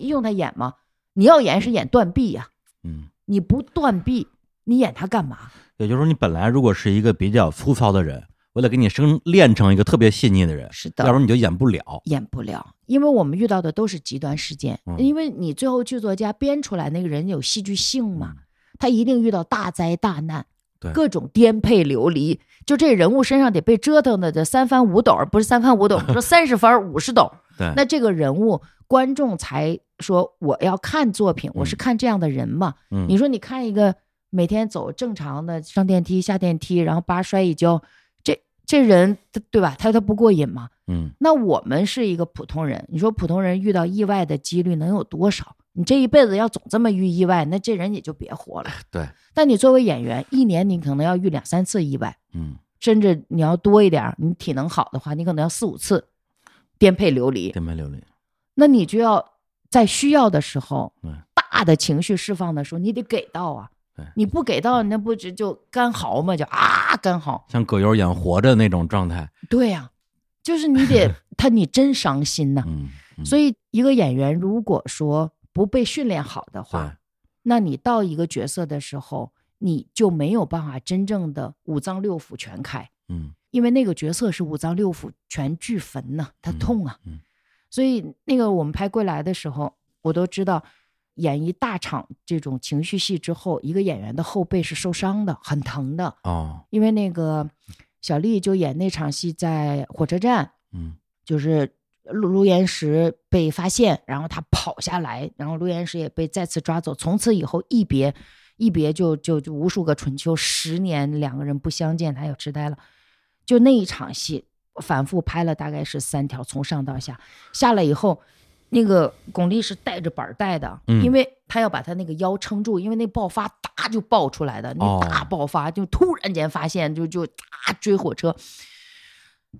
用他演吗？你要演是演断臂呀，嗯，你不断臂，你演他干嘛？也就是说，你本来如果是一个比较粗糙的人，为了给你生练成一个特别细腻的人，是的，要不然你就演不了。演不了，因为我们遇到的都是极端事件，嗯因为你最后剧作家编出来那个人有戏剧性嘛嗯，他一定遇到大灾大难，对各种颠沛流离，就这人物身上得被折腾的这三翻五斗，不是三翻五斗，说三十翻五十斗，对，那这个人物观众才说我要看作品，我是嗯看这样的人嘛。嗯你说你看一个每天走正常的上电梯下电梯，然后叭摔一跤，这这人他对吧？他他不过瘾吗？嗯那我们是一个普通人，你说普通人遇到意外的几率能有多少？你这一辈子要总这么遇意外，那这人也就别活了。对，但你作为演员，一年你可能要遇两三次意外，嗯甚至你要多一点，你体能好的话，你可能要四五次颠沛流离。颠沛流离。那你就要在需要的时候对，大的情绪释放的时候，你得给到啊对。你不给到，那不就就干嚎嘛？就啊干嚎。像葛优演活着那种状态，对呀、就是你得 他，你真伤心呐、嗯，嗯所以，一个演员如果说不被训练好的话，，那你到一个角色的时候，你就没有办法真正的五脏六腑全开，嗯因为那个角色是五脏六腑全俱焚呐、他嗯痛啊。嗯所以，那个我们拍《归来》的时候，我都知道，演一大场这种情绪戏之后，一个演员的后背是受伤的，很疼的，哦，因为那个小丽就演那场戏在火车站。嗯就是陆陆岩石被发现，然后他跑下来，然后陆岩石也被再次抓走。从此以后一别，一别就就就无数个春秋，十年两个人不相见，他有痴呆了。就那一场戏，反复拍了大概是三条，从上到下。下来以后，那个巩俐是带着板儿带的，嗯因为他要把他那个腰撑住，因为那爆发哒就爆出来的，那哦大爆发、就突然间发现，就就啊追火车。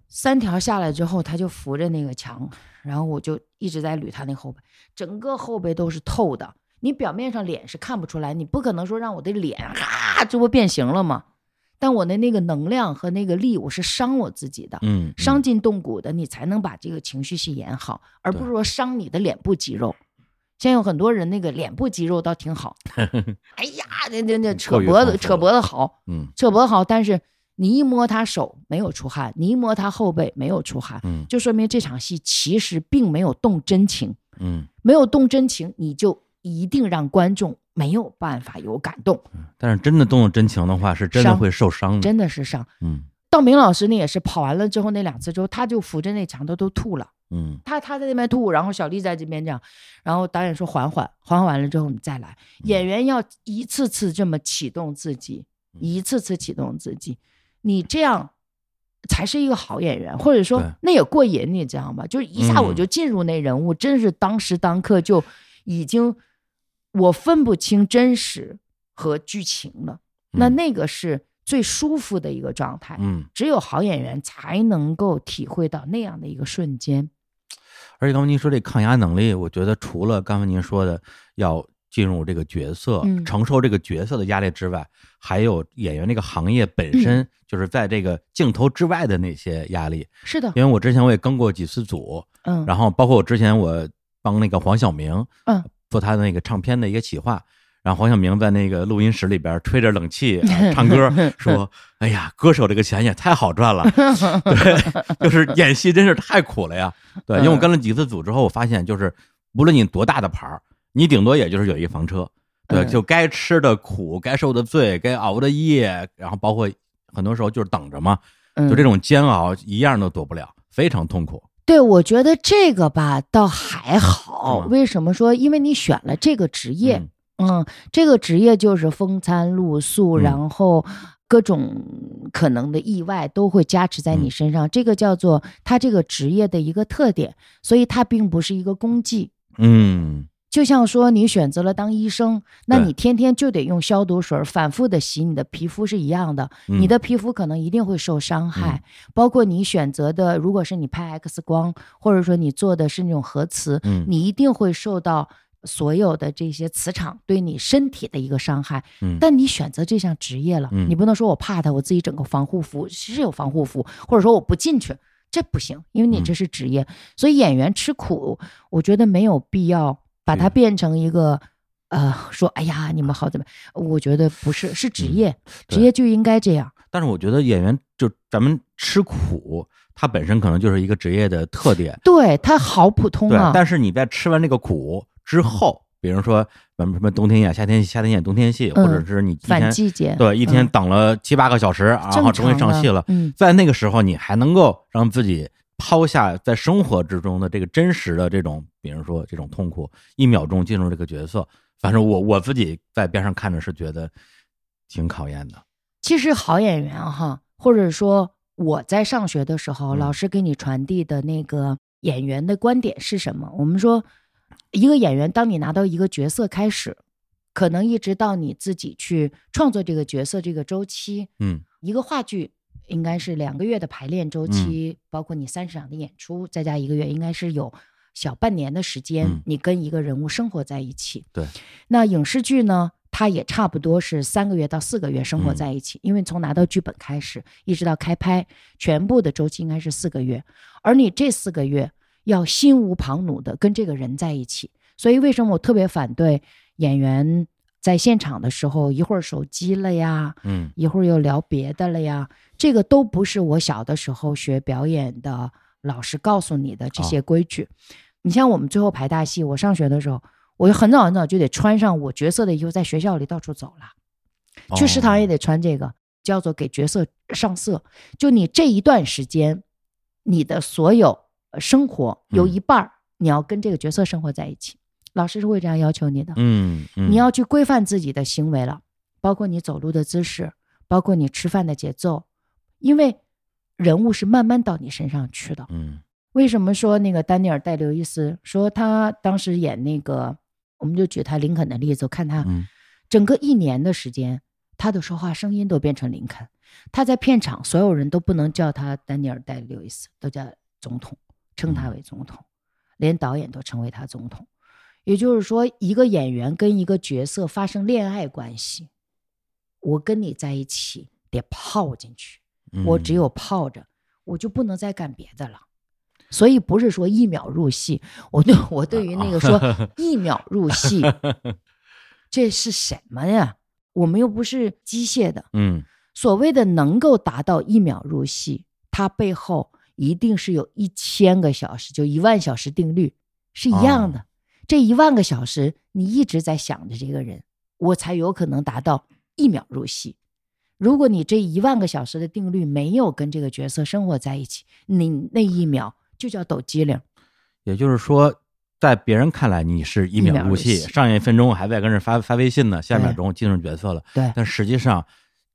三条下来之后，他就扶着那个墙，然后我就一直在捋他那后背，整个后背都是透的。你表面上脸是看不出来，你不可能说让我的脸啊，这不变形了吗？但我的那个能量和那个力，我是伤我自己的，嗯，伤筋动骨的，你才能把这个情绪戏演好，而不是说伤你的脸部肌肉。现在有很多人那个脸部肌肉倒挺好，哎呀，那那那扯脖子扯脖子好，嗯扯脖子好，但是你一摸他手没有出汗，你一摸他后背没有出汗，嗯就说明这场戏其实并没有动真情，嗯，没有动真情，你就一定让观众没有办法有感动，但是真的动了真情的话，是真的会受伤的。真的是伤。嗯道明老师那也是跑完了之后那两次之后，他就扶着那墙头都吐了。嗯他他在那边吐，然后小丽在这边这样，然后导演说缓缓，缓缓完了之后你再来。演员要一次次这么启动自己，一次次启动自己，你这样才是一个好演员，或者说那也过瘾，你知道吗？就是一下我就进入那人物，真是当时当刻就已经我分不清真实和剧情了，那嗯那个是最舒服的一个状态。嗯，只有好演员才能够体会到那样的一个瞬间。而且刚才您说这抗压能力，我觉得除了刚才您说的要进入这个角色，嗯承受这个角色的压力之外，还有演员这个行业本嗯身，就是在这个镜头之外的那些压力。是的，因为我之前我也跟过几次组，嗯，然后包括我之前我帮那个黄晓明，嗯，做他的那个唱片的一个企划，然后黄晓明在那个录音室里边吹着冷气、呃唱歌，说：“哎呀，歌手这个钱也太好赚了。”对，就是演戏真是太苦了呀。对，因为我跟了几次组之后，我发现就是无论你多大的牌儿，你顶多也就是有一个房车，对，嗯就该吃的苦，该受的罪，该熬的夜，然后包括很多时候就是等着嘛，就这种。煎熬一样都躲不了，非常痛苦。对，我觉得这个吧倒还好。为什么说？因为你选了这个职业，嗯嗯，这个职业就是风餐露宿，嗯然后各种可能的意外都会加持在你嗯身上，这个叫做他这个职业的一个特点，所以它并不是一个功绩。嗯就像说你选择了当医生，那你天天就得用消毒水反复的洗你的皮肤是一样的，嗯你的皮肤可能一定会受伤害。包括你选择的，如果是你拍 X 光，或者说你做的是那种核磁，嗯你一定会受到所有的这些磁场对你身体的一个伤害。嗯但你选择这项职业了，嗯你不能说我怕它，我自己整个防护服是有防护服，或者说我不进去，这不行，因为你嗯这是职业。所以演员吃苦，我觉得没有必要把它变成一个。呃，说哎呀，你们好怎么？我觉得不是，是职业，嗯职业就应该这样。但是我觉得演员就咱们吃苦，它本身可能就是一个职业的特点。对他好普通啊，，但是你在吃完这个苦之后，比如说咱们什么冬天演夏天夏天演冬天戏，嗯或者是你一反天季节对一天嗯等了七八个小时，然正后终于上戏了，嗯，在那个时候你还能够让自己抛下在生活之中的这个真实的这种，比如说这种痛苦，一秒钟进入这个角色。反正我我自己在边上看着是觉得挺考验的。其实好演员哈，或者说我在上学的时候，嗯老师给你传递的那个演员的观点是什么？我们说，一个演员，当你拿到一个角色开始，可能一直到你自己去创作这个角色这个周期，嗯一个话剧应该是两个月的排练周期，包括你三十场的演出，再加一个月，应该是有小半年的时间，嗯你跟一个人物生活在一起。对，那影视剧呢，它也差不多是三个月到四个月生活嗯在一起，因为从拿到剧本开始，一直到开拍，全部的周期应该是四个月，而你这四个月要心无旁骛的跟这个人在一起。所以为什么我特别反对演员在现场的时候一会儿手机了呀，嗯一会儿又聊别的了呀，这个都不是我小的时候学表演的老师告诉你的这些规矩。你像我们最后排大戏，我上学的时候，我就很早很早就得穿上我角色的衣服，在学校里到处走了。去食堂也哦得穿这个，叫做给角色上色。就你这一段时间，你的所有呃生活有嗯一半儿你要跟这个角色生活在一起，老师是会这样要求你的。嗯嗯，你要去规范自己的行为了，包括你走路的姿势，包括你吃饭的节奏，因为人物是慢慢到你身上去的。嗯为什么说那个丹尼尔戴刘易斯说他当时演那个，我们就举他林肯的例子，我看他嗯整个一年的时间，他的说话声音都变成林肯。他在片场，所有人都不能叫他丹尼尔戴刘易斯，都叫总统，称他为总统，连导演都称为他总统。也就是说，一个演员跟一个角色发生恋爱关系，我跟你在一起得泡进去，嗯，我只有泡着，我就不能再干别的了。所以不是说一秒入戏，我对我对于那个说一秒入戏，这是什么呀？我们又不是机械的。嗯所谓的能够达到一秒入戏，它背后一定是有一千个小时，就一万小时定律是一样的。这一万个小时，你一直在想着这个人，我才有可能达到一秒入戏。如果你这一万个小时的定律没有跟这个角色生活在一起，你那一秒就叫抖机灵。也就是说，在别人看来你是一秒入戏，入戏上一分钟还在跟人发发微信呢，下一秒钟进入角色了。对但实际上，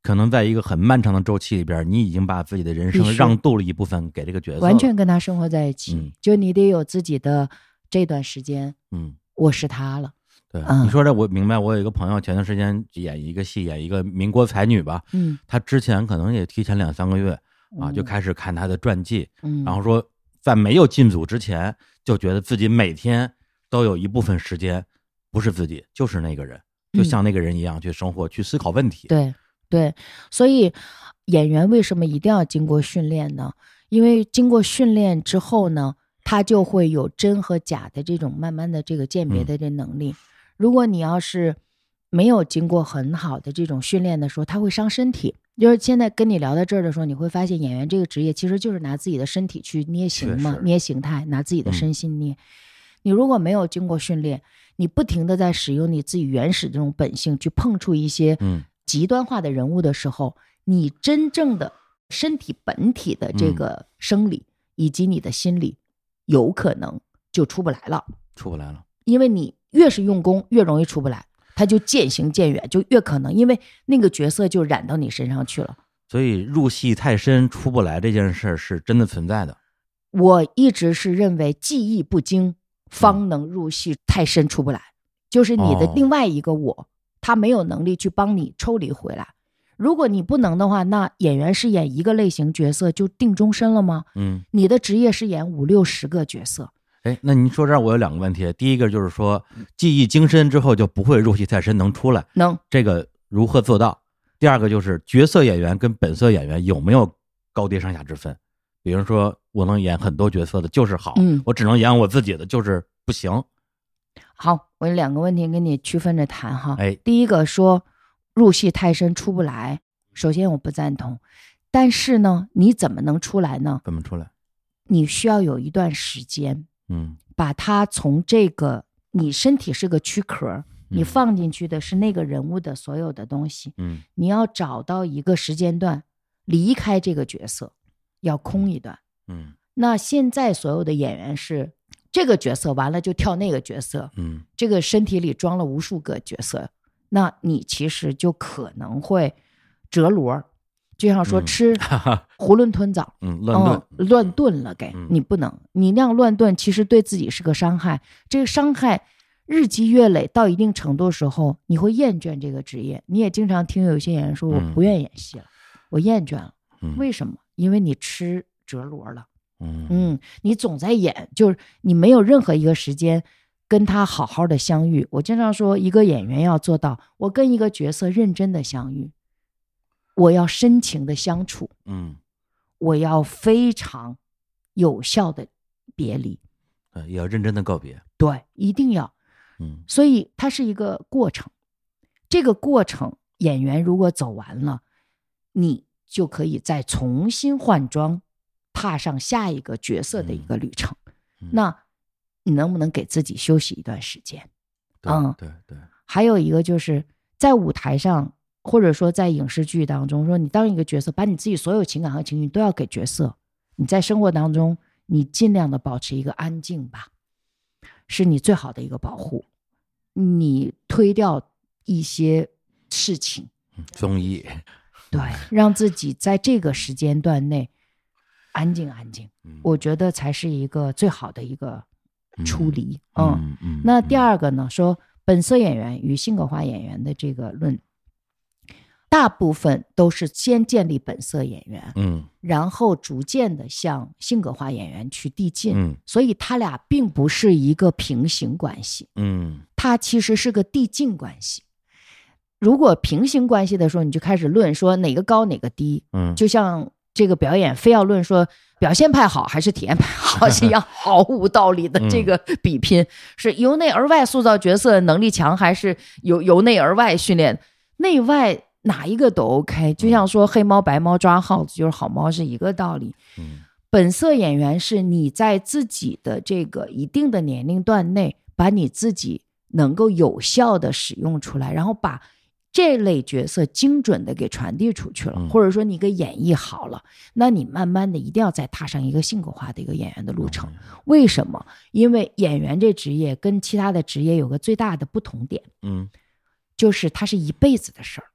可能在一个很漫长的周期里边，你已经把自己的人生让渡了一部分给这个角色，完全跟他生活在一起，嗯就你得有自己的这段时间，嗯。我是他了。对，嗯你说这我明白。我有一个朋友，前段时间演一个戏，演一个民国才女吧。嗯她之前可能也提前两三个月啊，嗯就开始看她的传记，嗯，然后说在没有进组之前，就觉得自己每天都有一部分时间不是自己，就是那个人，就嗯像那个人一样去生活、去思考问题。对对，所以演员为什么一定要经过训练呢？因为经过训练之后呢，他就会有真和假的这种慢慢的这个鉴别嗯的这能力。如果你要是没有经过很好的这种训练的时候，他会伤身体。就是现在跟你聊到这儿的时候，你会发现演员这个职业其实就是拿自己的身体去捏形嘛捏形态，拿自己的嗯身心捏。你如果没有经过训练，你不停的在使用你自己原始这种本性去碰触一些嗯极端化的人物的时候，你真正的身体本体的这嗯个生理、以及你的心理，有可能就出不来了。出不来了。因为你越是用功，越容易出不来，它就渐行渐远，就越可能因为那个角色就染到你身上去了。所以入戏太深出不来这件事儿是真的存在的。我一直是认为技艺不精，方能入戏，太深出不来。就是你的哦另外一个我，他没有能力去帮你抽离回来。如果你不能的话，那演员是演一个类型角色就定终身了吗？嗯，你的职业是演五六十个角色，哎，那您说这儿我有两个问题，第一个就是说，技艺精深之后就不会入戏太深，能出来，能这个如何做到？第二个就是角色演员跟本色演员有没有高低上下之分？比如说，我能演很多角色的，就是好，嗯我只能演我自己的，就是不行。好，我有两个问题跟你区分着谈哈。哎，第一个说入戏太深出不来，首先我不赞同，但是呢，你怎么能出来呢？怎么出来？你需要有一段时间，嗯，把它从这个你身体是个躯壳，你嗯放进去的是那个人物的所有的东西，嗯你要找到一个时间段离开这个角色，要空一段。嗯那现在所有的演员是这个角色完了就跳那个角色，嗯这个身体里装了无数个角色，那你其实就可能会折罗，就像说嗯吃 囫囵吞枣，嗯，乱炖，嗯、乱炖了给，嗯你不能，你那样乱炖，其实对自己是个伤害。这个伤害日积月累到一定程度的时候，你会厌倦这个职业。你也经常听有些演员说：“我嗯不愿意演戏了，我厌倦了。嗯为什么？因为你吃折罗了。嗯嗯，你总在演，就是你没有任何一个时间跟他好好的相遇。我经常说，一个演员要做到，我跟一个角色认真的相遇，我要深情的相处，嗯，我要非常有效的别离。呃也要认真的告别。对，一定要。嗯所以它是一个过程，这个过程演员如果走完了，你就可以再重新换装，踏上下一个角色的一个旅程。嗯那你能不能给自己休息一段时间？嗯对对，还有一个就是在舞台上，或者说在影视剧当中，说你当一个角色，把你自己所有情感和情绪都要给角色。你在生活当中，你尽量的保持一个安静吧，是你最好的一个保护。你推掉一些事情，嗯综艺，对，让自己在这个时间段内安静安静，嗯我觉得才是一个最好的一个处理。嗯嗯。嗯，那第嗯，二个呢，说本色演员与性格化演员的这个论，大部分都是先建立本色演员，嗯。然后逐渐的向性格化演员去递进，嗯。所以他俩并不是一个平行关系，嗯。它其实是个递进关系。如果平行关系的时候，你就开始论说哪个高哪个低，嗯，就像这个表演非要论说表现派好还是体验派好 是一样毫无道理的嗯这个比拼，是由内而外塑造角色能力强，还是由由内而外训练？内外哪一个都 OK，就像说黑猫白猫抓耗子就是好猫是一个道理。嗯本色演员是你在自己的这个一定的年龄段内，把你自己能够有效的使用出来，然后把这类角色精准的给传递出去了，嗯或者说你给演绎好了，那你慢慢的一定要再踏上一个性格化的一个演员的路程。为什么？因为演员这职业跟其他的职业有个最大的不同点，嗯就是它是一辈子的事儿。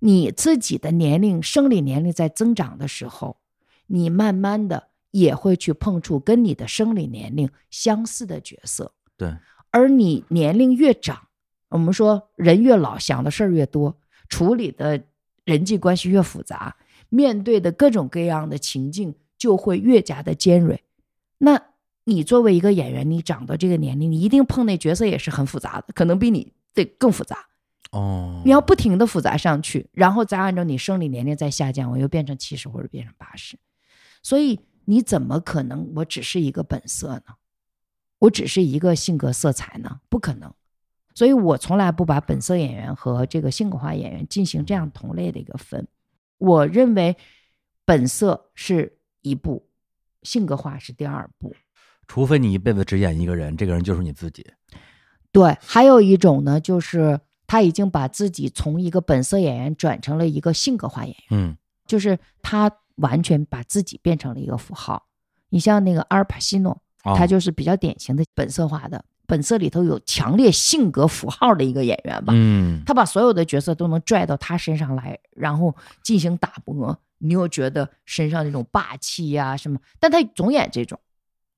你自己的年龄、生理年龄在增长的时候，你慢慢的也会去碰触跟你的生理年龄相似的角色。对，而你年龄越长，我们说人越老，想的事儿越多，处理的人际关系越复杂，面对的各种各样的情境就会越加的尖锐。那你作为一个演员，你长到这个年龄，你一定碰那角色也是很复杂的，可能比你得更复杂。哦，你要不停的复杂上去，然后再按照你生理年龄再下降，我又变成七十或者变成八十，所以你怎么可能我只是一个本色呢？我只是一个性格色彩呢？不可能。所以我从来不把本色演员和这个性格化演员进行这样同类的一个分。我认为本色是一步，性格化是第二步。除非你一辈子只演一个人，这个人就是你自己。对，还有一种呢，就是他已经把自己从一个本色演员转成了一个性格化演员。嗯就是他完全把自己变成了一个符号。你像那个阿尔帕西诺，哦他就是比较典型的本色化的，本色里头有强烈性格符号的一个演员吧。嗯他把所有的角色都能拽到他身上来，然后进行打磨。你又觉得身上那种霸气呀、什么，但他总演这种，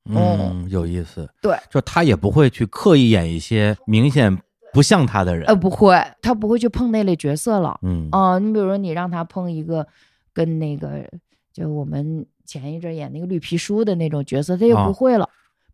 嗯，有意思。对，就他也不会去刻意演一些明显不像他的人。呃，不会，他不会去碰那类角色了。嗯啊、你比如说你让他碰一个跟那个就我们前一阵演那个绿皮书的那种角色，他也啊不会了。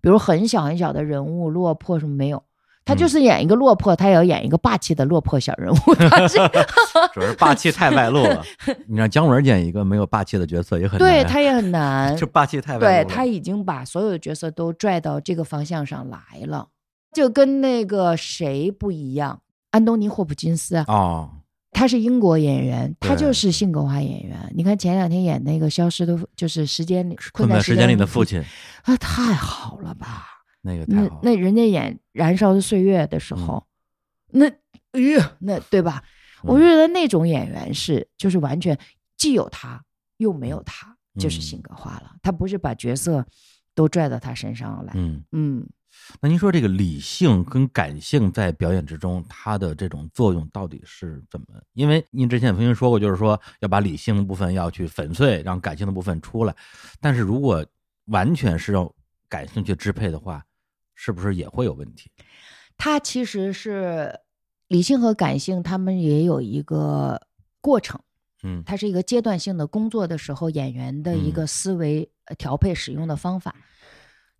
比如很小很小的人物落魄什么没有，他就嗯是演一个落魄，他也要演一个霸气的落魄小人物。主要是霸气太外露了。你让姜文演一个没有霸气的角色也很难。对他也很 难就，霸气太外露了。对他已经把所有的角色都拽到这个方向上来了，就跟那个谁不一样，安东尼霍普金斯啊，哦，他是英国演员，他就是性格化演员。你看前两天演那个《消失的》，就是时间里困在时间里的父，亲，啊，太好了吧？那个太那好了。那人家演《燃烧的岁月》的时候，那哎呀，那对吧？我嗯觉得那种演员是就是完全既有他又没有他，就是嗯性格化了。他不是把角色都拽到他身上来。嗯，嗯，那您说这个理性跟感性在表演之中，它的这种作用到底是怎么？因为您之前也曾经说过，就是说要把理性的部分要去粉碎，让感性的部分出来。但是如果完全是让感性去支配的话，是不是也会有问题？它其实是理性和感性，他们也有一个过程。嗯它是一个阶段性的工作的时候，演员的一个思维呃调配使用的方法。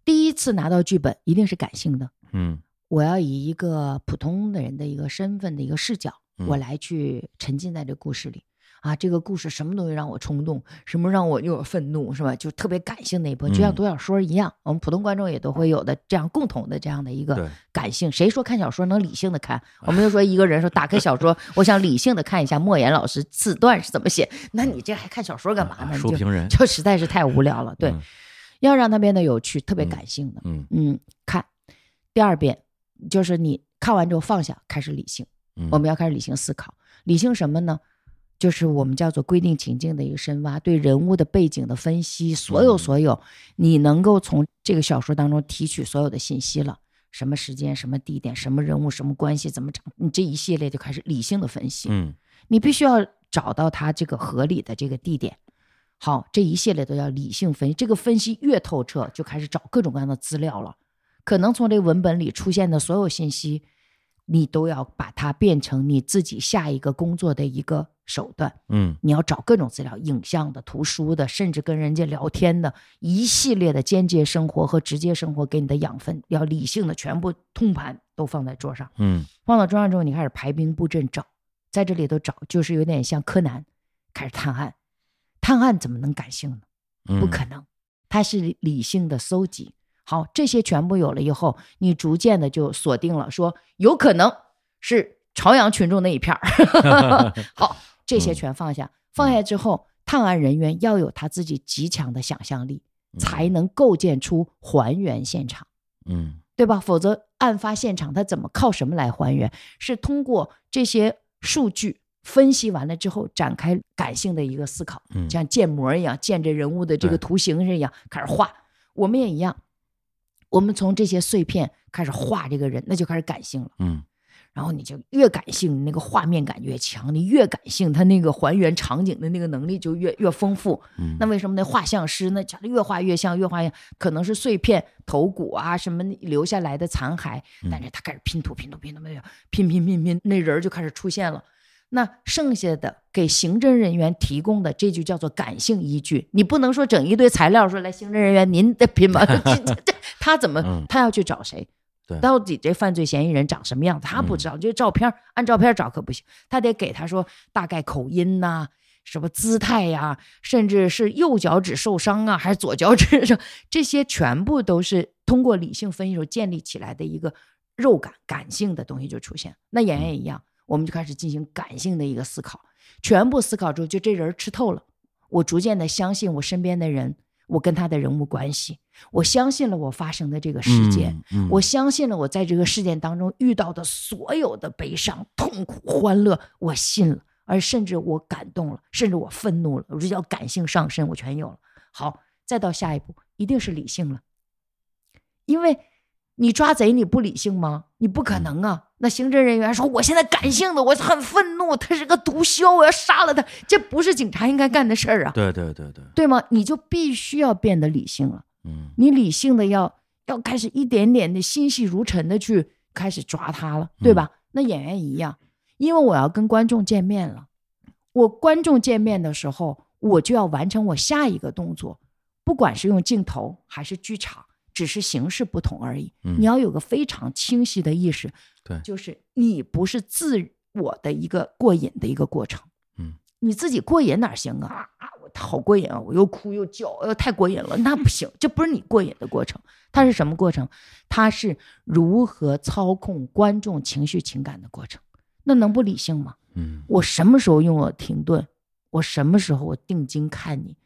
第一次拿到剧本一定是感性的，嗯我要以一个普通的人的一个身份的一个视角，我嗯来去沉浸在这故事里。啊，这个故事什么东西让我冲动，什么让我又有愤怒，是吧？就特别感性那一波，就像嗯读小说一样，我们普通观众也都会有的这样共同的这样的一个感性。谁说看小说能理性的看？我们就说一个人说打开小说，我想理性的看一下莫言老师字段是怎么写，那你这还看小说干嘛啊呢？你评人就实在是太无聊了。对，嗯要让它变得有趣，特别嗯感性的。嗯嗯，看第二遍就是你看完之后放下，开始理性。嗯，我们要开始理性思考，理性什么呢？就是我们叫做规定情境的一个深挖，对人物的背景的分析，所有嗯所有，你能够从这个小说当中提取所有的信息了。什么时间、什么地点、什么人物、什么关系、怎么长，你这一系列就开始理性的分析。嗯你必须要找到它这个合理的这个地点。好，这一系列都要理性分析。这个分析越透彻，就开始找各种各样的资料了。可能从这个文本里出现的所有信息，你都要把它变成你自己下一个工作的一个手段。嗯你要找各种资料，影像的、图书的，甚至跟人家聊天的，一系列的间接生活和直接生活给你的养分，要理性的全部通盘都放在桌上。嗯放到桌上之后，你开始排兵布阵找，在这里头找，就是有点像柯南，开始探案。探案怎么能感性呢？嗯，不可能，它是理性的搜集。好，这些全部有了以后，你逐渐的就锁定了，说有可能是朝阳群众那一片儿。好，这些全放下，放下之后，探案人员要有他自己极强的想象力，才能构建出还原现场。嗯对吧？否则案发现场他怎么靠什么来还原？是通过这些数据分析完了之后，展开感性的一个思考，嗯像建模一样，建这人物的这个图形是一样，开始画。我们也一样，我们从这些碎片开始画这个人，那就开始感性了。嗯然后你就越感性，你那个画面感越强，你越感性，他那个还原场景的那个能力就越越丰富。嗯，那为什么那画像师那讲的越画越像，越画越可能是碎片头骨啊什么留下来的残骸，但是他开始拼图拼图拼图拼图拼拼拼拼，那人就开始出现了。那剩下的给刑侦人员提供的，这就叫做感性依据。你不能说整一堆材料说来，刑侦人员您得拼吧，这他怎么嗯他要去找谁？对到底这犯罪嫌疑人长什么样子？他不知道，这照片按照片找可不行，他得给他说大概口音呐、什么姿态呀、甚至是右脚趾受伤啊，还是左脚趾受，这些全部都是通过理性分析所建立起来的一个肉感、感性的东西就出现。那演员也一样，我们就开始进行感性的一个思考，全部思考之后，就这人吃透了，我逐渐的相信我身边的人，我跟他的人物关系，我相信了我发生的这个事件。嗯，嗯我相信了我在这个事件当中遇到的所有的悲伤、痛苦、欢乐，我信了，而甚至我感动了，甚至我愤怒了，我这叫感性上身，我全有了。好，再到下一步，一定是理性了，因为你抓贼你不理性吗？你不可能啊！那刑侦人员说我现在感性的，我很愤怒，他是个毒枭，我要杀了他，这不是警察应该干的事儿啊。对对对对，对吗？你就必须要变得理性了。嗯你理性的要要开始一点点的心细如尘的去开始抓他了，对吧？那演员一样，因为我要跟观众见面了，我观众见面的时候，我就要完成我下一个动作，不管是用镜头还是剧场，只是形式不同而已。嗯你要有个非常清晰的意识，对就是你不是自我的一个过瘾的一个过程。嗯，你自己过瘾哪行啊？啊，我好过瘾啊！我又哭又叫，呃，太过瘾了，那不行，这不是你过瘾的过程。它是什么过程？它是如何操控观众情绪情感的过程。那能不理性吗？嗯我什么时候用了停顿？我什么时候我定睛看你？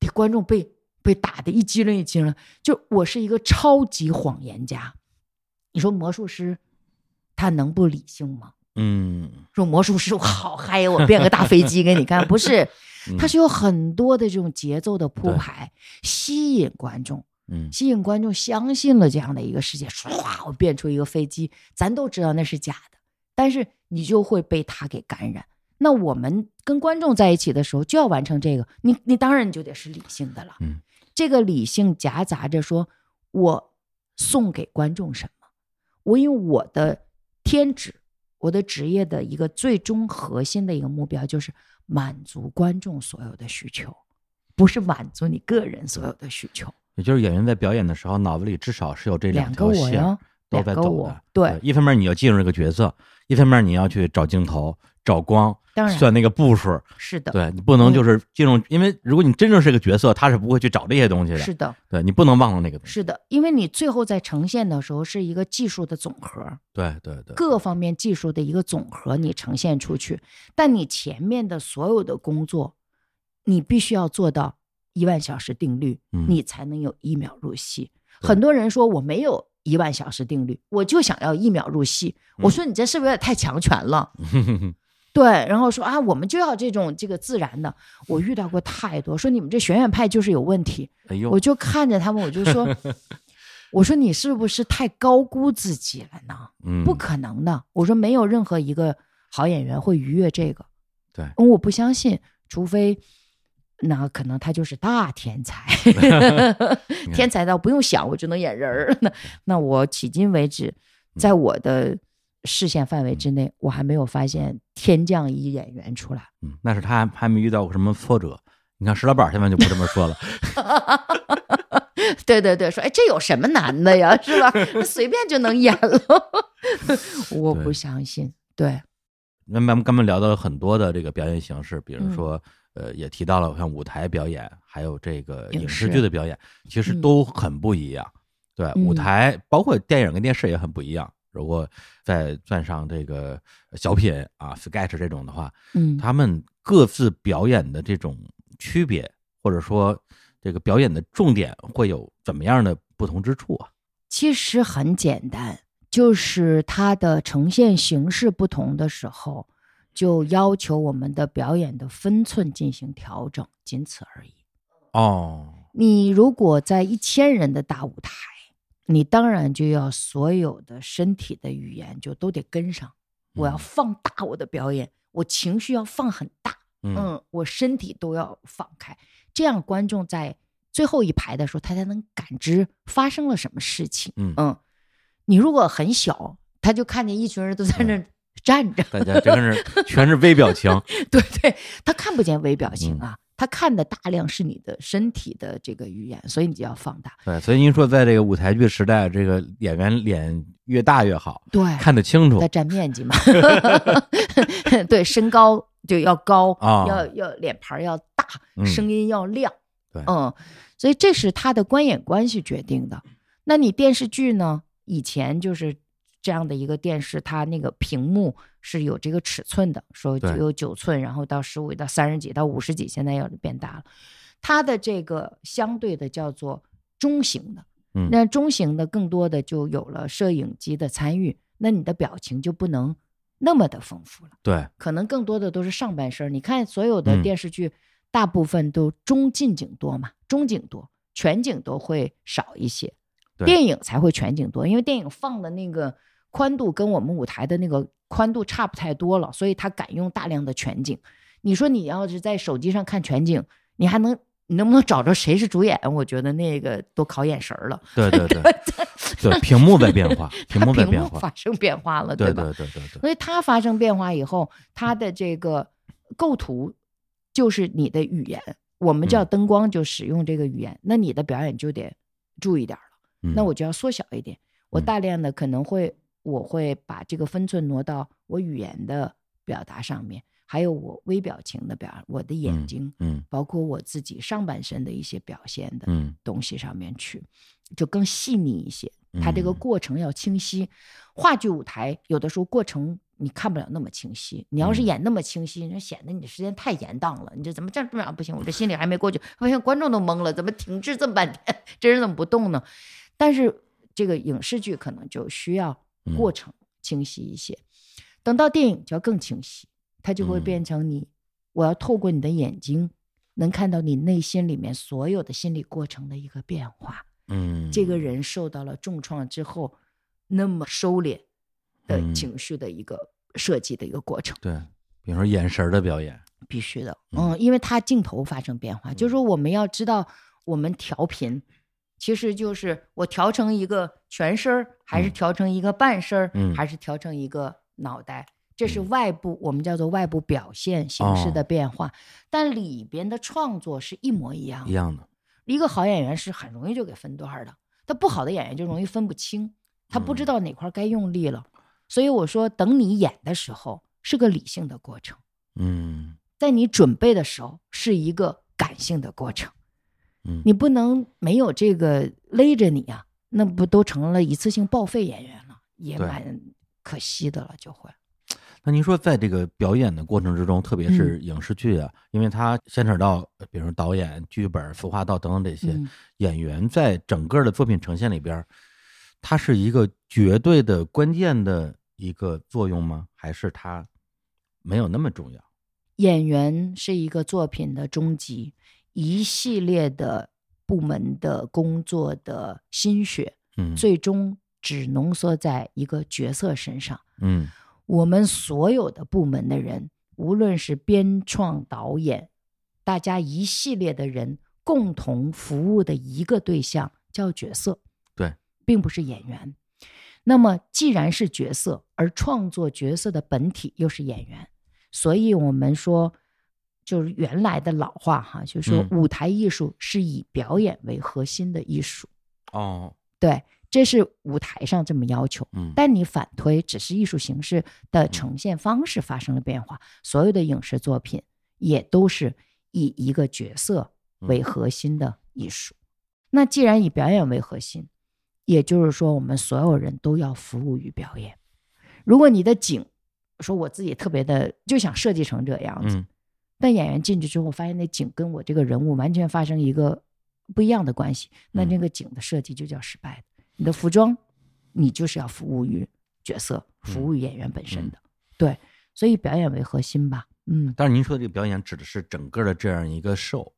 给观众被被打的一激灵一激灵，就我是一个超级谎言家。你说魔术师他能不理性吗？嗯，说魔术师我好嗨，我变个大飞机给你看，不是，嗯它是有很多的这种节奏的铺对排，吸引观众。嗯吸引观众相信了这样的一个世界，唰，我变出一个飞机，咱都知道那是假的，但是你就会被他给感染。那我们跟观众在一起的时候，就要完成这个，你你当然你就得是理性的了。嗯，这个理性夹杂着说，我送给观众什么？我用我的天职，我的职业的一个最终核心的一个目标，就是满足观众所有的需求，不是满足你个人所有的需求。也就是演员在表演的时候，脑子里至少是有这两个条线都在走的。，对，一方面你要进入这个角色，一方面你要去找镜头、找光，当然算那个步数。是的，对你不能嗯就是进入，因为如果你真正是个角色，他是不会去找这些东西的。是的，对你不能忘了那个东西。是的，因为你最后在呈现的时候是一个技术的总和，对对对，各方面技术的一个总和，你呈现出去。但你前面的所有的工作，你必须要做到一万小时定律，嗯你才能有一秒入戏。很多人说我没有一万小时定律，我就想要一秒入戏。嗯我说你这是不是有点太强权了？对，然后说啊，我们就要这种这个自然的。我遇到过太多，说你们这学院派就是有问题。哎呦我，就看着他们，我就说，我说你是不是太高估自己了呢？嗯，不可能的。我说没有任何一个好演员会逾越这个，对嗯我不相信，除非那可能他就是大天才，天才到不用想我就能演人儿。那 那我迄今为止，在我的视线范围之内，我还没有发现天降一演员出来。嗯，那是他还还没遇到过什么挫折。你看石老板现在就不这么说了，对对对，说哎，这有什么难的呀，是吧？随便就能演了。我不相信，对，那咱们刚才聊到了很多的这个表演形式，比如嗯说，呃，也提到了像舞台表演，还有这个影影视视剧的表演，其实嗯都很不一样。对，嗯舞台包括电影跟电视也很不一样。如果再算上这个小品啊、sketch 这种的话，嗯，他们各自表演的这种区别，或者说这个表演的重点会有怎么样的不同之处啊？其实很简单，就是它的呈现形式不同的时候，就要求我们的表演的分寸进行调整，仅此而已。哦，你如果在一千人的大舞台，你当然就要所有的身体的语言就都得跟上。我要嗯。放大我的表演，我情绪要放很大，嗯。嗯，我身体都要放开，这样观众在最后一排的时候，他才能感知发生了什么事情。嗯。嗯，你如果很小，他就看见一群人都在那儿站着，大家真是全是微表情，对对，他看不见微表嗯。情啊，他看的大量是你的身体的这个语言，所以你就要放大。对，所以您说在这个舞台剧时代，这个演员脸越大越好，对，看得清楚在占面积嘛，对，身高就要高，啊要要脸盘要大，嗯声音要亮，对嗯，所以这是他的观演关系决定的。那你电视剧呢？以前就是这样的一个电视，它那个屏幕是有这个尺寸的，说对有九寸，然后到十五到三十几到五十几，现在要变大了。它的这个相对的叫做中型的，嗯那中型的更多的就有了摄影机的参与，那你的表情就不能那么的丰富了。对，可能更多的都是上半身。你看所有的嗯电视剧，大部分都中近景多嘛，中景多，全景都会少一些。对电影才会全景多，因为电影放的那个宽度跟我们舞台的那个宽度差不太多了，所以它敢用大量的全景。你说你要是在手机上看全景，你还能你能不能找着谁是主演？我觉得那个都考眼神儿了。对 对对对，屏幕在变化，屏幕在变化，发生变化了，对吧？对对对对，所以它发生变化以后，它的这个构图就是你的语言，我们叫嗯灯光就使用这个语言，那你的表演就得注意点儿了。嗯那我就要缩小一点，我嗯大量的可能会我会把这个分寸挪到我语言的表达上面，还有我微表情的表，我的眼嗯睛，嗯包括我自己上半身的一些表现的嗯东西上面去，就更细腻一些。它这个嗯过程要清晰。话剧舞台有的时候过程你看不了那么清晰，你要是嗯演那么清晰，那显得你的时间太延宕了。你这怎么这这样不行？我这心里还没过去，发现观众都懵了，怎么停滞这么半天？这人怎么不动呢？但是这个影视剧可能就需要嗯过程清晰一些，等到电影就要更清晰，它就会嗯。变成你，我要透过你的眼睛，能看到你内心里面所有的心理过程的一个变化。嗯，这个人受到了重创之后，那么收敛的嗯。情绪的一个设计的一个过程，对，比如说眼神的表演，必须的。嗯。嗯，因为它镜头发生变化，就是说我们要知道，我们调频，其实就是我调成一个全身儿，还是嗯调成一个半身儿，嗯还是调成一个脑袋。这是嗯外部，我们叫做外部表现形式哦的变化，但里边的创作是一模一样的。一样的，一个好演员是很容易就给分段儿的，他不好的演员就容易分不清，他不知嗯道哪块儿该用力了。所以我说，等你演的时候是个理性的过程，嗯在你准备的时候是一个感性的过程。嗯，你不能没有这个勒着你啊，那不都成了一次性报废演员了，也蛮可惜的了，就会。那您说，在这个表演的过程之中，特别是影视剧啊，因为它牵扯到，呃比如导演、剧本、服化道等等这些、嗯演员，在整个的作品呈现里边，它是一个绝对的关键的一个作用吗？还是它没有那么重要？演员是一个作品的终极，一系列的部门的工作的心血，嗯，最终只浓缩在一个角色身上。嗯我们所有的部门的人，无论是编创、导演，大家一系列的人共同服务的一个对象叫角色，对，并不是演员。那么，既然是角色，而创作角色的本体又是演员，所以我们说，就是原来的老话哈，就是说嗯舞台艺术是以表演为核心的艺术。哦对，这是舞台上这么要求。嗯但你反推，只是艺术形式的呈现方式发生了变化，所有的影视作品也都是以一个角色为核心的艺术。那既然以表演为核心，也就是说，我们所有人都要服务于表演。如果你的景，说我自己特别的就想设计成这样子，嗯但演员进去之后，发现那景跟我这个人物完全发生一个不一样的关系，那嗯这个景的设计就叫失败的。你的服装，你就是要服务于角色，服务于演员本身的。对，所以表演为核心吧。嗯，但是您说的这个表演指的是整个的这样一个 show，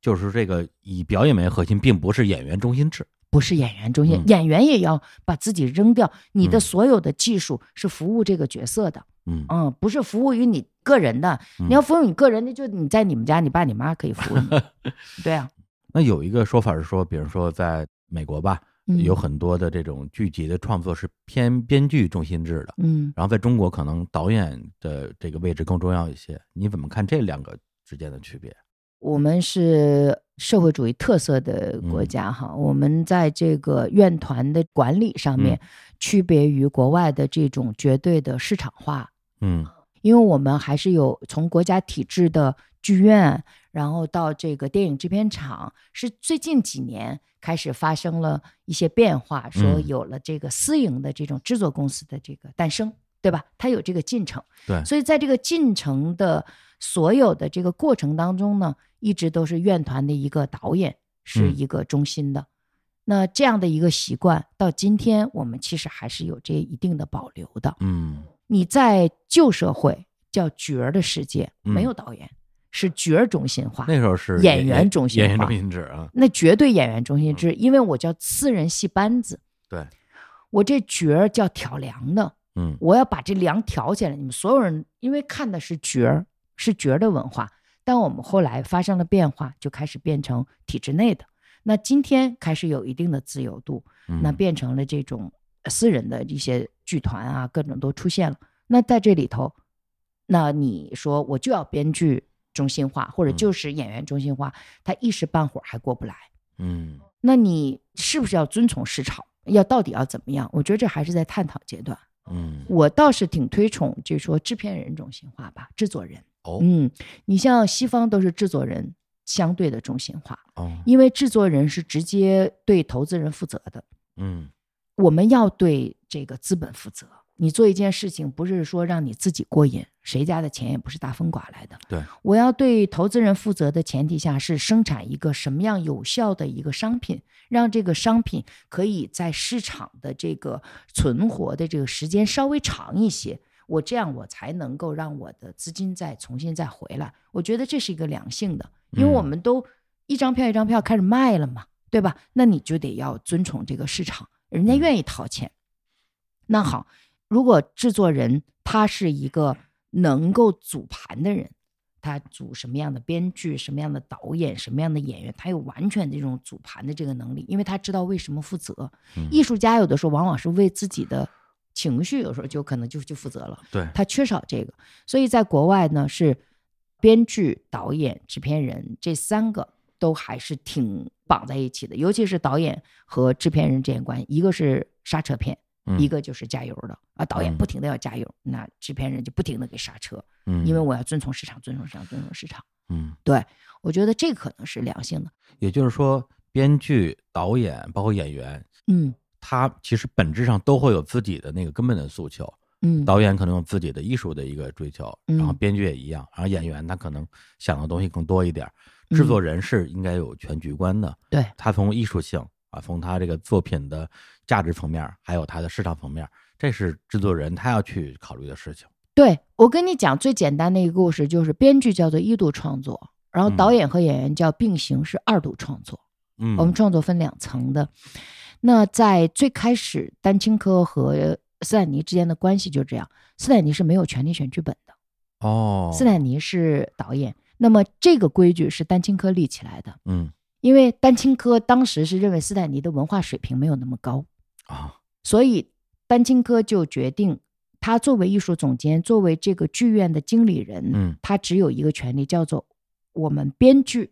就是这个以表演为核心，并不是演员中心制。不是演员中心，嗯演员也要把自己扔掉。你的嗯所有的技术是服务这个角色的，嗯嗯，不是服务于你个人的。嗯你要服务你个人的，就你在你们家，你爸你妈可以服务你。对啊，那有一个说法是说，比如说在美国吧，嗯有很多的这种剧集的创作是偏编剧中心制的，嗯。然后在中国可能导演的这个位置更重要一些。你怎么看这两个之间的区别？我们是社会主义特色的国家哈，我们在这个院团的管理上面，区别于国外的这种绝对的市场化，嗯因为我们还是有从国家体制的剧院，然后到这个电影制片厂，是最近几年开始发生了一些变化，说嗯有了这个私营的这种制作公司的这个诞生，对吧？它有这个进程。对，所以在这个进程的所有的这个过程当中呢，一直都是院团的一个导演是嗯一个中心的。那这样的一个习惯，到今天我们其实还是有这一定的保留的。嗯你在旧社会叫角儿的世界，嗯没有导演，是角儿中心化。那时候是演员中心化演员中心制啊。那绝对演员中心制，因为我叫私人戏班子，对，我这角儿叫挑梁的，嗯我要把这梁挑起来。你们所有人因为看的是角儿，是角儿的文化，但我们后来发生了变化，就开始变成体制内的。那今天开始有一定的自由度，嗯那变成了这种私人的一些剧团啊，各种都出现了。那在这里头，那你说我就要编剧中心化，或者嗯就是演员中心化，他一时半会儿还过不来。嗯那你是不是要遵从市场？要到底要怎么样？我觉得这还是在探讨阶段。嗯我倒是挺推崇，就是说制片人中心化吧，制作人。哦嗯，你像西方都是制作人相对的中心化，哦因为制作人是直接对投资人负责的。嗯我们要对这个资本负责。你做一件事情，不是说让你自己过瘾，谁家的钱也不是大风刮来的。对，我要对投资人负责的前提下，是生产一个什么样有效的一个商品，让这个商品可以在市场的这个存活的这个时间稍微长一些。我这样，我才能够让我的资金再重新再回来。我觉得这是一个良性的，因为我嗯们都一张票一张票开始卖了嘛，对吧？那你就得要遵从这个市场，人家愿意掏钱。那好，如果制作人他是一个能够组盘的人，他组什么样的编剧、什么样的导演、什么样的演员，他有完全这种组盘的这个能力，因为他知道为什么负责。嗯艺术家有的时候往往是为自己的情绪，有时候就可能就就负责了。对他缺少这个，所以在国外呢是编剧、导演、制片人这三个都还是挺绑在一起的，尤其是导演和制片人之间关系，一个是刹车片，嗯一个就是加油的啊，导演嗯不停的要加油，那制片人就不停的给刹车，嗯因为我要遵从市场，遵从市场，遵从市场。嗯对我觉得这可能是良性的，也就是说，编剧、导演包括演员，嗯他其实本质上都会有自己的那个根本的诉求。嗯，导演可能有自己的艺术的一个追求，嗯然后编剧也一样，然后演员他可能想的东西更多一点儿。制作人是应该有全局观的，对，他从艺术性啊，从他这个作品的价值层面，还有他的市场层面，这是制作人他要去考虑的事情。对我跟你讲最简单的一个故事，就是编剧叫做一度创作，然后嗯导演和演员叫并行是二度创作。嗯，我们创作分两层的。那在最开始，丹青科和斯坦尼之间的关系就这样，斯坦尼是没有权利选剧本的，哦，斯坦尼是导演。那么这个规矩是丹青科立起来的，嗯因为丹青科当时是认为斯坦尼的文化水平没有那么高，啊，所以丹青科就决定，他作为艺术总监，作为这个剧院的经理人，嗯他只有一个权利，叫做我们编剧，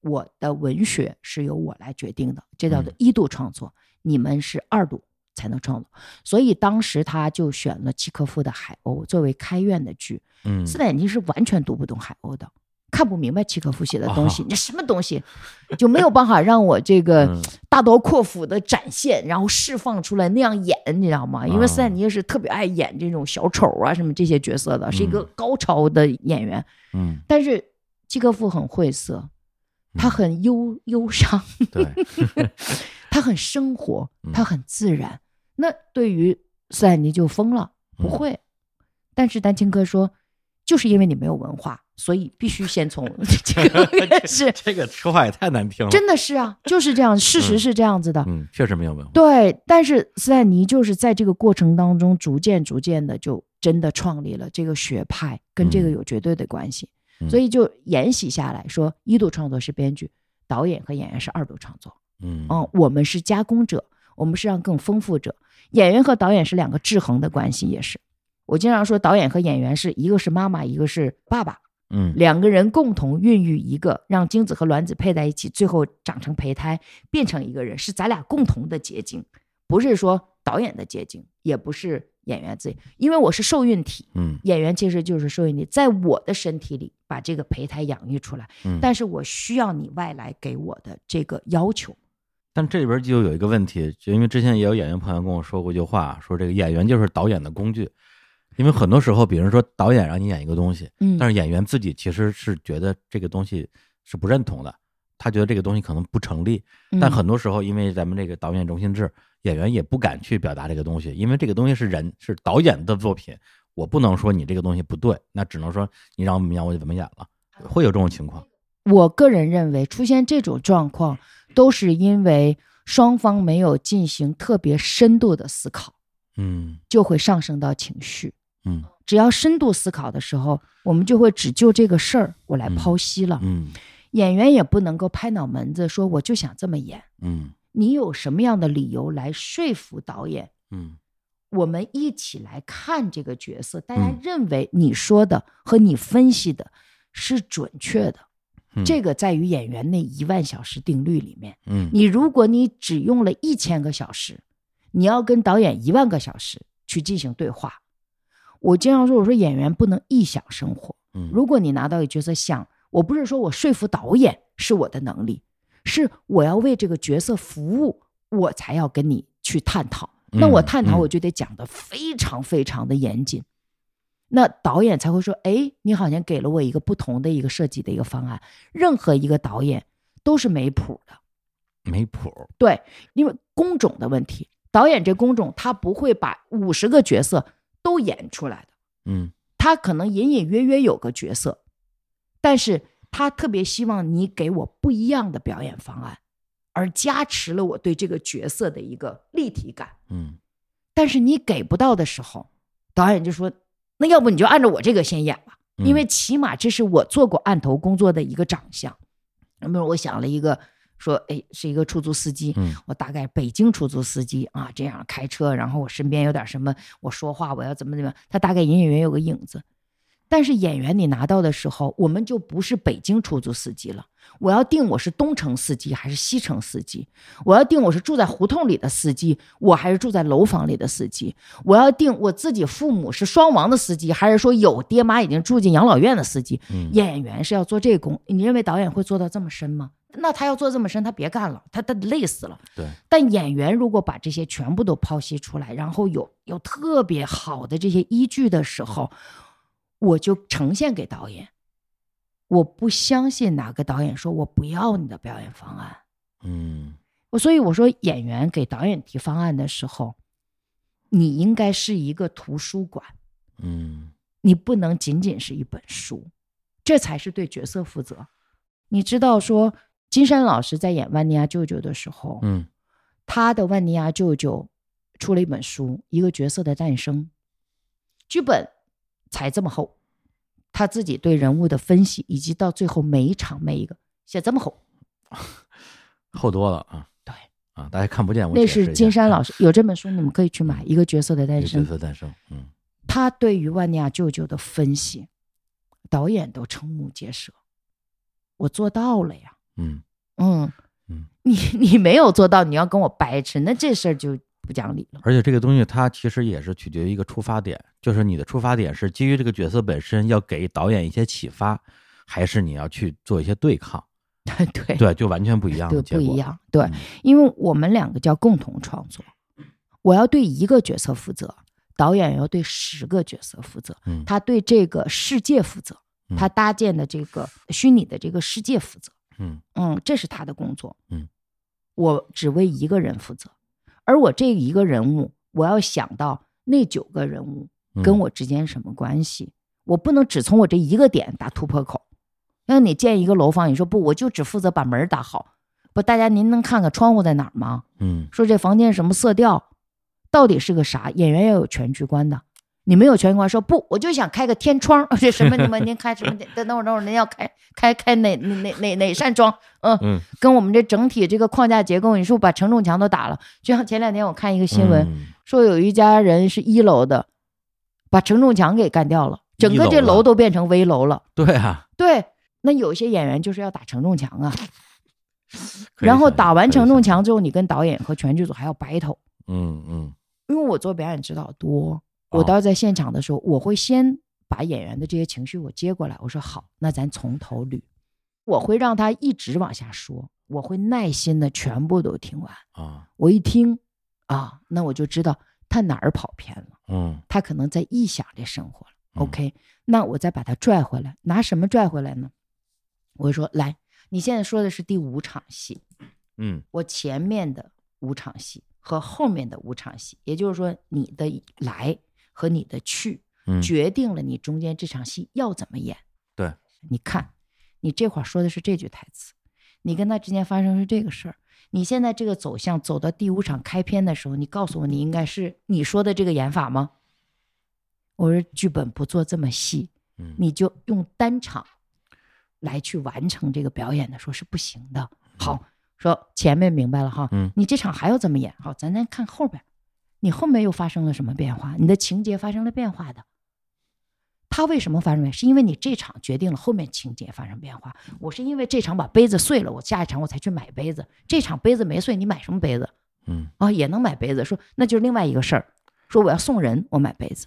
我的文学是由我来决定的，这叫做嗯一度创作，你们是二度才能创作。所以当时他就选了契诃夫的《海鸥》作为开院的剧。嗯斯坦尼是完全读不懂海鸥的，看不明白契诃夫写的东西，哦那什么东西就没有办法让我这个嗯。大刀阔斧的展现，然后释放出来那样演，你知道吗？因为斯坦尼是特别爱演这种小丑啊什么这些角色的，是一个嗯高超的演员。嗯，但是契诃夫很晦涩，他很忧忧伤，对，他很生活嗯，他很自然。那对于斯坦尼就疯了，不嗯会。但是丹青哥说，就是因为你没有文化，所以必须先从 这个 也是这个说话也太难听了，真的是啊，就是这样，事实是这样子的。嗯，确实没有文化，对，但是斯坦尼就是在这个过程当中，逐渐逐渐的就真的创立了这个学派，跟这个嗯有绝对的关系，嗯所以就沿袭下来说，一度创作是编剧，导演和演员是二度创作。嗯嗯，我们是加工者，我们是让更丰富者。演员和导演是两个制衡的关系，也是。我经常说，导演和演员是一个是妈妈，一个是爸爸，嗯。两个人共同孕育一个，让精子和卵子配在一起，最后长成胚胎，变成一个人，是咱俩共同的结晶，不是说导演的结晶，也不是演员自己，因为我是受孕体，嗯。演员其实就是受孕体，在我的身体里把这个胚胎养育出来，嗯，但是我需要你外来给我的这个要求。但这里边就有一个问题，就因为之前也有演员朋友跟我说过一句话，说这个演员就是导演的工具，因为很多时候，比如说导演让你演一个东西，嗯，但是演员自己其实是觉得这个东西是不认同的，他觉得这个东西可能不成立。但嗯很多时候，因为咱们这个导演中心制，演员也不敢去表达这个东西，因为这个东西是人是导演的作品，我不能说你这个东西不对，那只能说你让我怎么演我就怎么演了，会有这种情况。我个人认为，出现这种状况，都是因为双方没有进行特别深度的思考，嗯就会上升到情绪。嗯只要深度思考的时候，我们就会只就这个事儿我来剖析了。嗯演员也不能够拍脑门子说我就想这么演，嗯你有什么样的理由来说服导演？嗯我们一起来看这个角色，大家嗯认为你说的和你分析的是准确的。嗯，这个在于演员那一万小时定律里面。嗯你如果你只用了一千个小时，你要跟导演一万个小时去进行对话。我经常说，我说演员不能臆想生活。嗯如果你拿到一个角色想，我不是说我说服导演是我的能力，是我要为这个角色服务，我才要跟你去探讨。那我探讨我就得讲的非常非常的严谨，那导演才会说，哎，你好像给了我一个不同的一个设计的一个方案。任何一个导演都是没谱的，没谱，对，因为工种的问题，导演这工种他不会把五十个角色都演出来的。嗯他可能隐隐约约有个角色，但是他特别希望你给我不一样的表演方案，而加持了我对这个角色的一个立体感。嗯但是你给不到的时候，导演就说：“那要不你就按照我这个先演吧，嗯因为起码这是我做过案头工作的一个长相。”那么我想了一个，说：“哎，是一个出租司机，嗯我大概北京出租司机啊，这样开车，然后我身边有点什么，我说话我要怎么怎么样，他大概隐隐约约有个影子。但是演员你拿到的时候，我们就不是北京出租司机了，我要定我是东城司机还是西城司机，我要定我是住在胡同里的司机，我还是住在楼房里的司机，我要定我自己父母是双亡的司机，还是说有爹妈已经住进养老院的司机。嗯演员是要做这个工，你认为导演会做到这么深吗？那他要做这么深，他别干了，他他累死了。对，但演员如果把这些全部都剖析出来，然后有有特别好的这些依据的时候，我就呈现给导演。我不相信哪个导演说我不要你的表演方案。嗯我所以我说，演员给导演提方案的时候，你应该是一个图书馆，嗯你不能仅仅是一本书，这才是对角色负责。你知道说，金山老师在演万尼亚舅舅的时候，嗯他的万尼亚舅舅出了一本书，一个角色的诞生，剧本才这么厚，他自己对人物的分析，以及到最后每一场每一个写这么厚，厚多了啊。对啊，大家看不见，我那是金山老师有这本书，你们可以去买《一个角色的诞生角》，色诞生。嗯他对于万尼亚舅舅的分析，导演都瞠目结舌。我做到了呀，嗯嗯嗯，你你没有做到，你要跟我掰扯，那这事儿就不讲理了。而且这个东西它其实也是取决于一个出发点，就是你的出发点是基于这个角色本身要给导演一些启发，还是你要去做一些对抗？对对，就完全不一样对的结果。不一样，对嗯，因为我们两个叫共同创作，我要对一个角色负责，导演要对十个角色负责，嗯他对这个世界负责，嗯他搭建的这个虚拟的这个世界负责。嗯嗯，这是他的工作。嗯，我只为一个人负责，而我这一个人物，我要想到那九个人物嗯跟我之间什么关系，我不能只从我这一个点打突破口。那你建一个楼房，你说不，我就只负责把门儿打好。不，大家您能看看窗户在哪儿吗？嗯说这房间什么色调，到底是个啥？演员要有全局观的。你没有全局观，说不，我就想开个天窗，这什么？你们您开什么？等等会儿，等会儿，您要开开开哪哪哪哪哪扇窗？嗯，嗯，跟我们这整体这个框架结构，你是不是把承重墙都打了？就像前两天我看一个新闻，嗯说有一家人是一楼的，把承重墙给干掉了，整个这楼都变成危楼了。对啊，对，那有些演员就是要打承重墙啊，然后打完承重墙之后，你跟导演和全剧组还要 battle。嗯嗯因为我做表演指导多，哦我到在现场的时候，我会先把演员的这些情绪我接过来，我说好，那咱从头捋，我会让他一直往下说，我会耐心的全部都听完。啊我一听啊，那我就知道他哪儿跑偏了，嗯他可能在臆想这生活了。嗯 OK，那我再把他拽回来，拿什么拽回来呢？我说来，你现在说的是第五场戏，嗯我前面的五场戏和后面的五场戏，也就是说你的来和你的去，嗯，决定了你中间这场戏要怎么演。对，你看，你这会儿说的是这句台词，你跟他之间发生是这个事儿。你现在这个走向走到第五场开篇的时候，你告诉我，你应该是你说的这个演法吗？我说剧本不做这么细，嗯你就用单场来去完成这个表演的，说是不行的。好，说前面明白了哈，嗯你这场还要怎么演？好，咱再看后边，你后面又发生了什么变化？你的情节发生了变化的。他为什么发生变化？是因为你这场决定了后面情节发生变化。我是因为这场把杯子碎了，我下一场我才去买杯子。这场杯子没碎，你买什么杯子嗯啊？也能买杯子。说那就是另外一个事儿。说我要送人，我买杯子。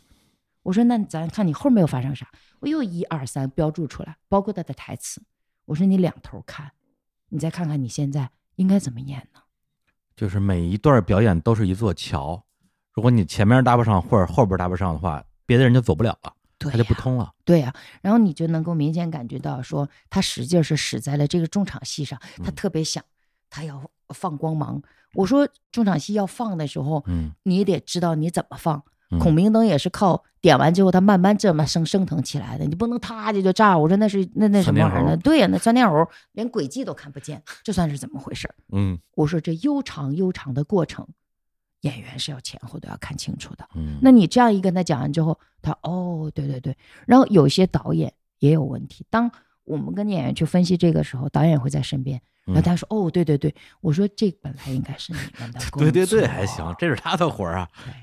我说那咱看你后面又发生啥？我又一二三标注出来，包括他的台词。我说你两头看，你再看看你现在应该怎么演呢？就是每一段表演都是一座桥，如果你前面搭不上或者后边搭不上的话，别的人就走不了了，对他就不通了。对呀、然后你就能够明显感觉到，说他使劲是使在了这个重场戏上，他嗯特别想，他要放光芒。我说重场戏要放的时候，嗯你得知道你怎么放。嗯孔明灯也是靠点完之后，它慢慢这么升升腾起来的，你不能啪就就炸。我说那是那那什么玩意儿对呀、那窜天猴连轨迹都看不见，这算是怎么回事？嗯我说这悠长悠长的过程，演员是要前后都要看清楚的。嗯，那你这样一跟他讲完之后，他哦，对对对，然后有些导演也有问题。当我们跟演员去分析这个时候，导演会在身边，然后嗯。他说：“哦，对对对，我说这本来应该是你们的 工作，对对对，还行，这是他的活儿啊。对，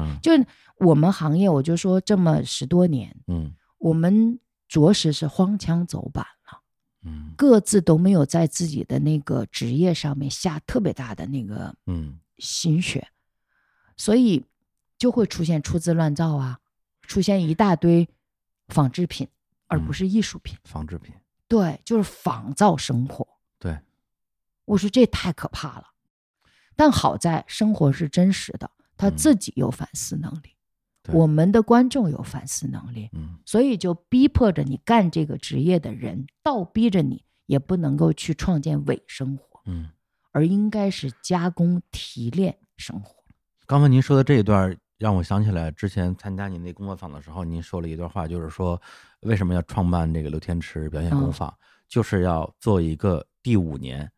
嗯。就是我们行业，我就说这么十多年，嗯。我们着实是荒腔走板了，嗯。各自都没有在自己的那个职业上面下特别大的那个嗯心血，所以就会出现出资乱造啊，出现一大堆仿制品，而不嗯是艺术品。仿制品，对，就是仿造生活。对，我说这太可怕了。但好在生活是真实的，他嗯自己有反思能力，对我们的观众有反思能力，嗯所以就逼迫着你干这个职业的人，倒逼着你也不能够去创建伪生活，嗯。而应该是加工提炼生活。刚才您说的这一段，让我想起来之前参加您那工作坊的时候，您说了一段话，就是说为什么要创办这个刘天池表演工嗯坊，就是要做一个第五年。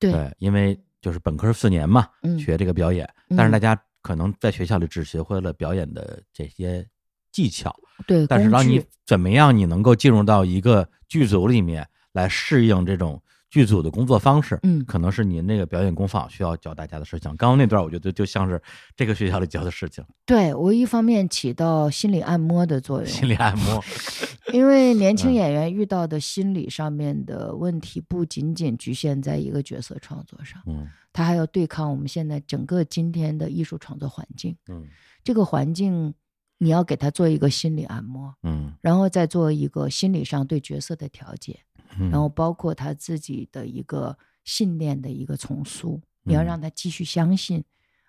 对，因为就是本科四年嘛，嗯学这个表演，但是嗯大家可能在学校里只学会了表演的这些技巧，对，但是让你怎么样，你能够进入到一个剧组里面来适应这种剧组的工作方式，嗯。可能是您那个表演工坊需要教大家的事情。刚刚那段，我觉得就像是这个学校里教的事情，对我一方面起到心理按摩的作用，心理按摩。因为年轻嗯。演员遇到的心理上面的问题，不仅仅局限在一个角色创作上，嗯。他还要对抗我们现在整个今天的艺术创作环境。嗯。这个环境，你要给他做一个心理按摩，嗯。然后再做一个心理上对角色的调节，嗯，然后包括他自己的一个信念的一个重塑。你要嗯。让他继续相信。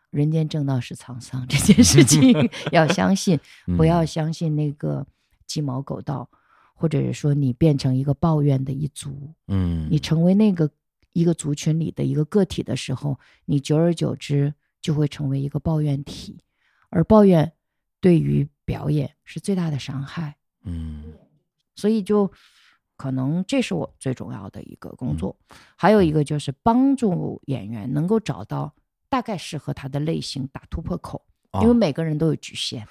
人间正道是沧桑这件事情 要相信，不要嗯。相信那个鸡毛狗道，或者是说你变成一个抱怨的一族，嗯，你成为那个一个族群里的一个个体的时候，你久而久之就会成为一个抱怨体，而抱怨对于表演是最大的伤害，嗯。所以就可能这是我最重要的一个嗯。工作，还有一个就是帮助演员能够找到大概适合他的类型，打突破口。因为哦。每个人都有局限，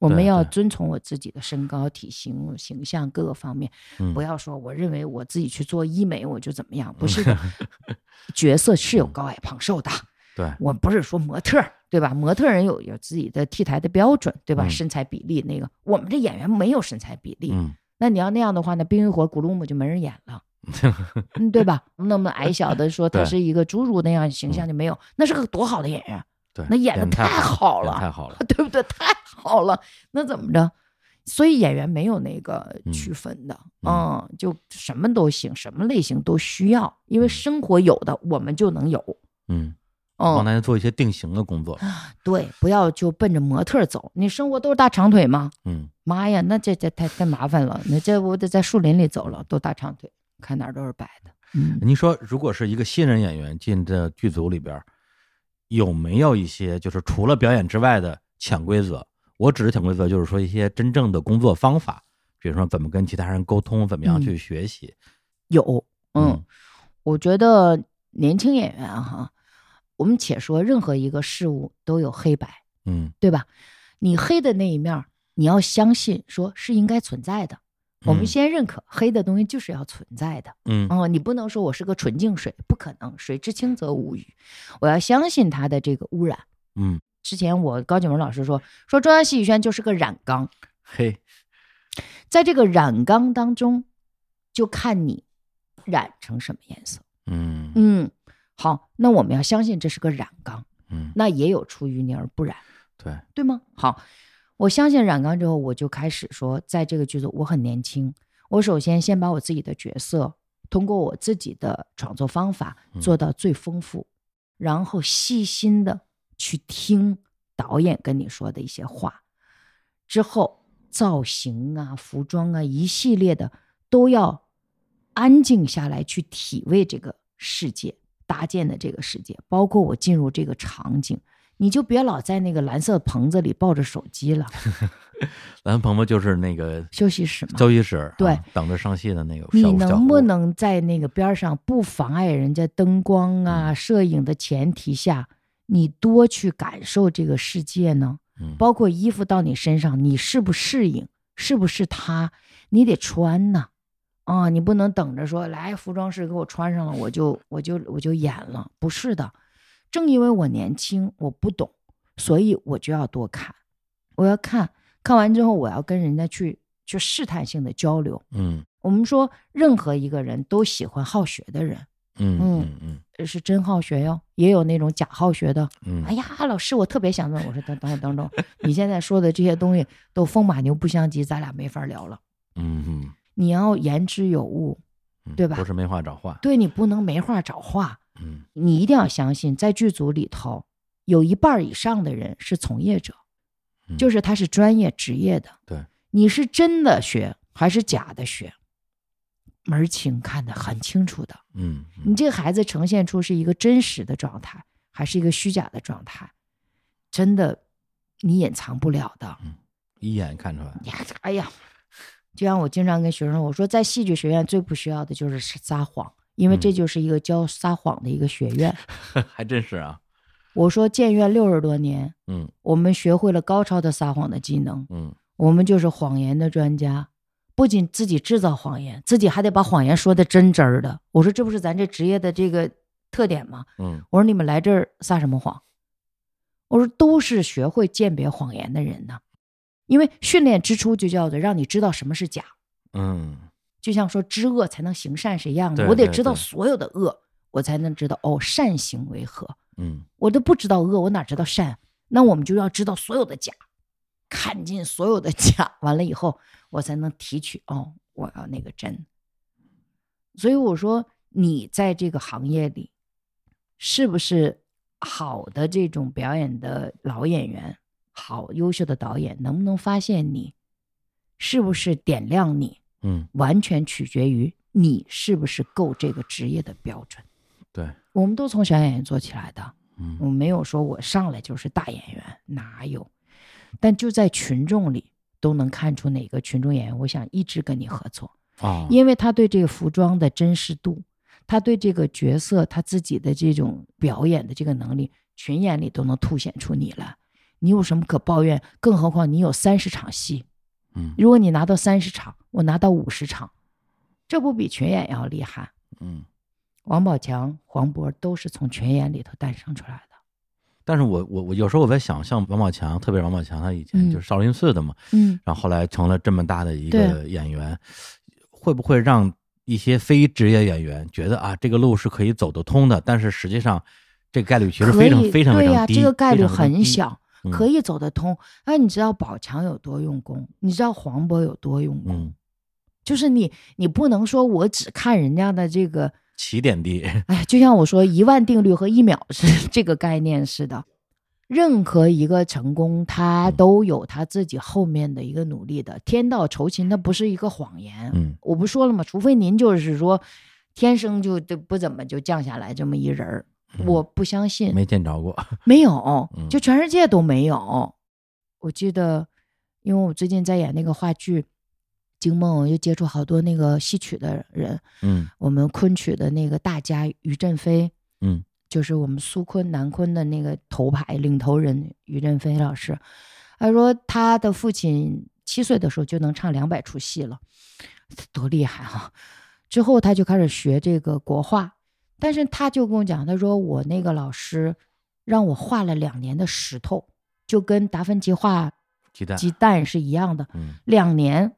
我们要遵从我自己的身高、体型、形象各个方面，嗯。不要说我认为我自己去做医美我就怎么样，不是的。角色是有高矮胖瘦的，对，我不是说模特儿，对吧？模特儿人有有自己的 T 台的标准，对吧？嗯。身材比例那个，我们这演员没有身材比例，嗯那你要那样的话，那《冰与火》古鲁姆就没人演了。嗯，对吧？那么矮小的说他是一个侏儒那样形象就没有，那是个多好的演员，对，那演得得太好了太好了，对不对？太好了，那怎么着？所以演员没有那个嗯。区分的，嗯。嗯，就什么都行，什么类型都需要，因为嗯。生活有的我们就能有，嗯，帮嗯，大家做一些定型的工作，对，不要就奔着模特走，你生活都是大长腿吗？嗯妈呀，那这这太太麻烦了，那这我得在树林里走了，都大长腿，看哪儿都是白的，嗯。您说，如果是一个新人演员进这剧组里边，有没有一些就是除了表演之外的潜规则？我指的潜规则就是说一些真正的工作方法，比如说怎么跟其他人沟通，怎么样嗯去学习。有，嗯，嗯我觉得年轻演员啊哈，我们且说任何一个事物都有黑白，嗯对吧？你黑的那一面儿，你要相信说是应该存在的。我们嗯先认可黑的东西就是要存在的。嗯哦，你不能说我是个纯净水，不可能，水至清则无鱼。我要相信它的这个污染。嗯，之前我高景文老师说，说中央戏剧学院就是个染缸，嘿，在这个染缸当中，就看你染成什么颜色。嗯嗯，好，那我们要相信这是个染缸，嗯，那也有出淤泥而不染，对，对吗？好，我相信染缸之后，我就开始说，在这个剧组我很年轻，我首先先把我自己的角色通过我自己的创作方法做到最丰富，然后细心的去听导演跟你说的一些话，之后造型啊、服装啊一系列的都要安静下来去体味这个世界搭建的这个世界，包括我进入这个场景。你就别老在那个蓝色棚子里抱着手机了，蓝鹏鹏就是那个休息室嘛。休息室，对啊等着上戏的那个你能不能在那个边上不妨碍人家灯光啊、摄影的前提下，你多去感受这个世界呢？嗯包括衣服到你身上，你适不适应，是不是它，你得穿呢。啊，你不能等着说来服装师给我穿上了，我就我就我就演了，不是的。正因为我年轻，我不懂，所以我就要多看，我要看看完之后，我要跟人家去去试探性的交流。嗯我们说，任何一个人都喜欢好学的人，嗯嗯嗯是真好学哟，也有那种假好学的。嗯，哎呀，老师，我特别想问，我说等等等等，你现在说的这些东西都风马牛不相及，咱俩没法聊了。嗯嗯你要言之有物，嗯，对吧不是没话找话，对你不能没话找话，嗯你一定要相信，在剧组里头有一半以上的人是从业者，嗯就是他是专业职业的。对，你是真的学还是假的学，门儿清看得很清楚的。嗯你这个孩子呈现出是一个真实的状态，还是一个虚假的状态，真的你隐藏不了的。嗯一眼看出来，呀，哎呀，就像我经常跟学生说，我说在戏剧学院最不需要的就是撒谎，因为这嗯就是一个教撒谎的一个学院。还真是啊，我说建院六十多年，嗯我们学会了高超的撒谎的技能，嗯我们就是谎言的专家。不仅自己制造谎言，自己还得把谎言说的真真儿的。我说这不是咱这职业的这个特点吗？嗯我说你们来这儿撒什么谎？我说都是学会鉴别谎言的人呢，因为训练之初就叫做让你知道什么是假，嗯就像说知恶才能行善是一样的。对我得知道所有的恶，我才能知道哦善行为何。嗯我都不知道恶，我哪知道善？那我们就要知道所有的假，看尽所有的假，完了以后，我才能提取哦，我要那个真。所以我说，你在这个行业里，是不是好的这种表演的老演员，好优秀的导演，能不能发现你，是不是点亮你，嗯，完全取决于你是不是够这个职业的标准。对，我们都从小演员做起来的，嗯我没有说我上来就是大演员，哪有？但就在群众里都能看出哪个群众演员，我想一直跟你合作，啊，因为他对这个服装的真实度，他对这个角色他自己的这种表演的这个能力，群演里都能凸显出你来。你有什么可抱怨？更何况你有三十场戏，嗯如果你拿到三十场，我拿到五十场，这不比群演要厉害？嗯。王宝强、黄渤都是从群演里头诞生出来的。但是我我我有时候我在想，像王宝强，特别是王宝强，他以前嗯就是少林寺的嘛，嗯，然后后来成了这么大的一个演员，会不会让一些非职业演员觉得啊，这个路是可以走得通的？但是实际上，这个概率其实非常非常低，这个概率很小，嗯可以走得通。哎，你知道宝强有多用功？你知道黄渤有多用功？嗯，就是你，你不能说我只看人家的这个，起点低，哎，就像我说一万定律和一秒是 这个概念似的。任何一个成功，他嗯都有他自己后面的一个努力的。天道酬勤，它不是一个谎言。嗯我不说了吗？除非您就是说，天生就就不怎么就降下来这么一人儿，嗯我不相信。没见着过，没有嗯，就全世界都没有。我记得，因为我最近在演那个话剧《惊梦》，我又接触好多那个戏曲的人。嗯我们昆曲的那个大家于振飞，嗯，就是我们苏昆、南昆的那个头牌领头人于振飞老师。他说他的父亲七岁的时候就能唱两百出戏了，多厉害哈、之后他就开始学这个国画，但是他就跟我讲，他说我那个老师让我画了两年的石头，就跟达芬奇画鸡蛋，鸡蛋是一样的，嗯两年。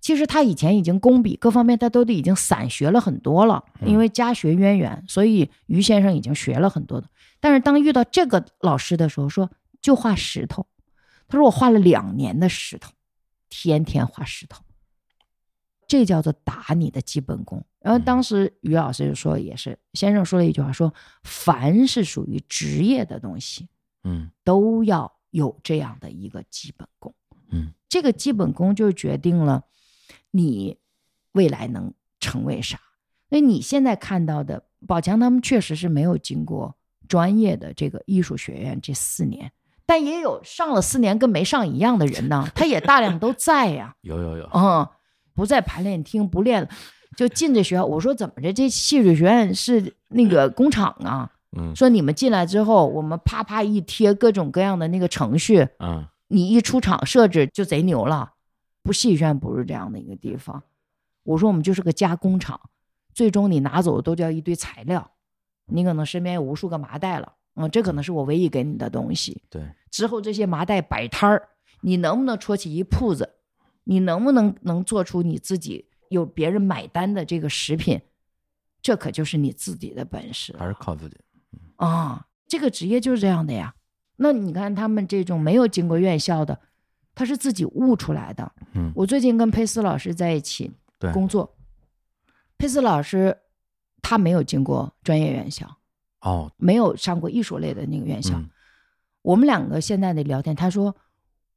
其实他以前已经工笔各方面他都已经散学了很多了，嗯因为家学渊源，所以于先生已经学了很多的。但是当遇到这个老师的时候，说就画石头，他说我画了两年的石头，天天画石头，这叫做打你的基本功。然后当时于老师就说，也是先生说了一句话，说凡是属于职业的东西，嗯都要有这样的一个基本功。嗯这个基本功就决定了你未来能成为啥。所以你现在看到的宝强他们确实是没有经过专业的这个艺术学院这四年，但也有上了四年跟没上一样的人呢，他也大量都在呀、有有有，嗯，不在排练厅不练了，就进这学校。我说怎么着，这戏剧学院是那个工厂啊？嗯说你们进来之后，我们啪啪一贴各种各样的那个程序，嗯你一出场设置就贼牛了。不，戏剧学院不是这样的一个地方。我说我们就是个加工厂，最终你拿走的都叫一堆材料，你可能身边有无数个麻袋了，嗯，这可能是我唯一给你的东西。对，之后这些麻袋摆摊儿，你能不能戳起一铺子？你能不能能做出你自己有别人买单的这个食品？这可就是你自己的本事还是靠自己，啊！这个职业就是这样的呀。那你看他们这种没有经过院校的，他是自己悟出来的。嗯我最近跟佩斯老师在一起对工作，佩斯老师他没有经过专业院校，哦，没有上过艺术类的那个院校。嗯我们两个现在的聊天，他说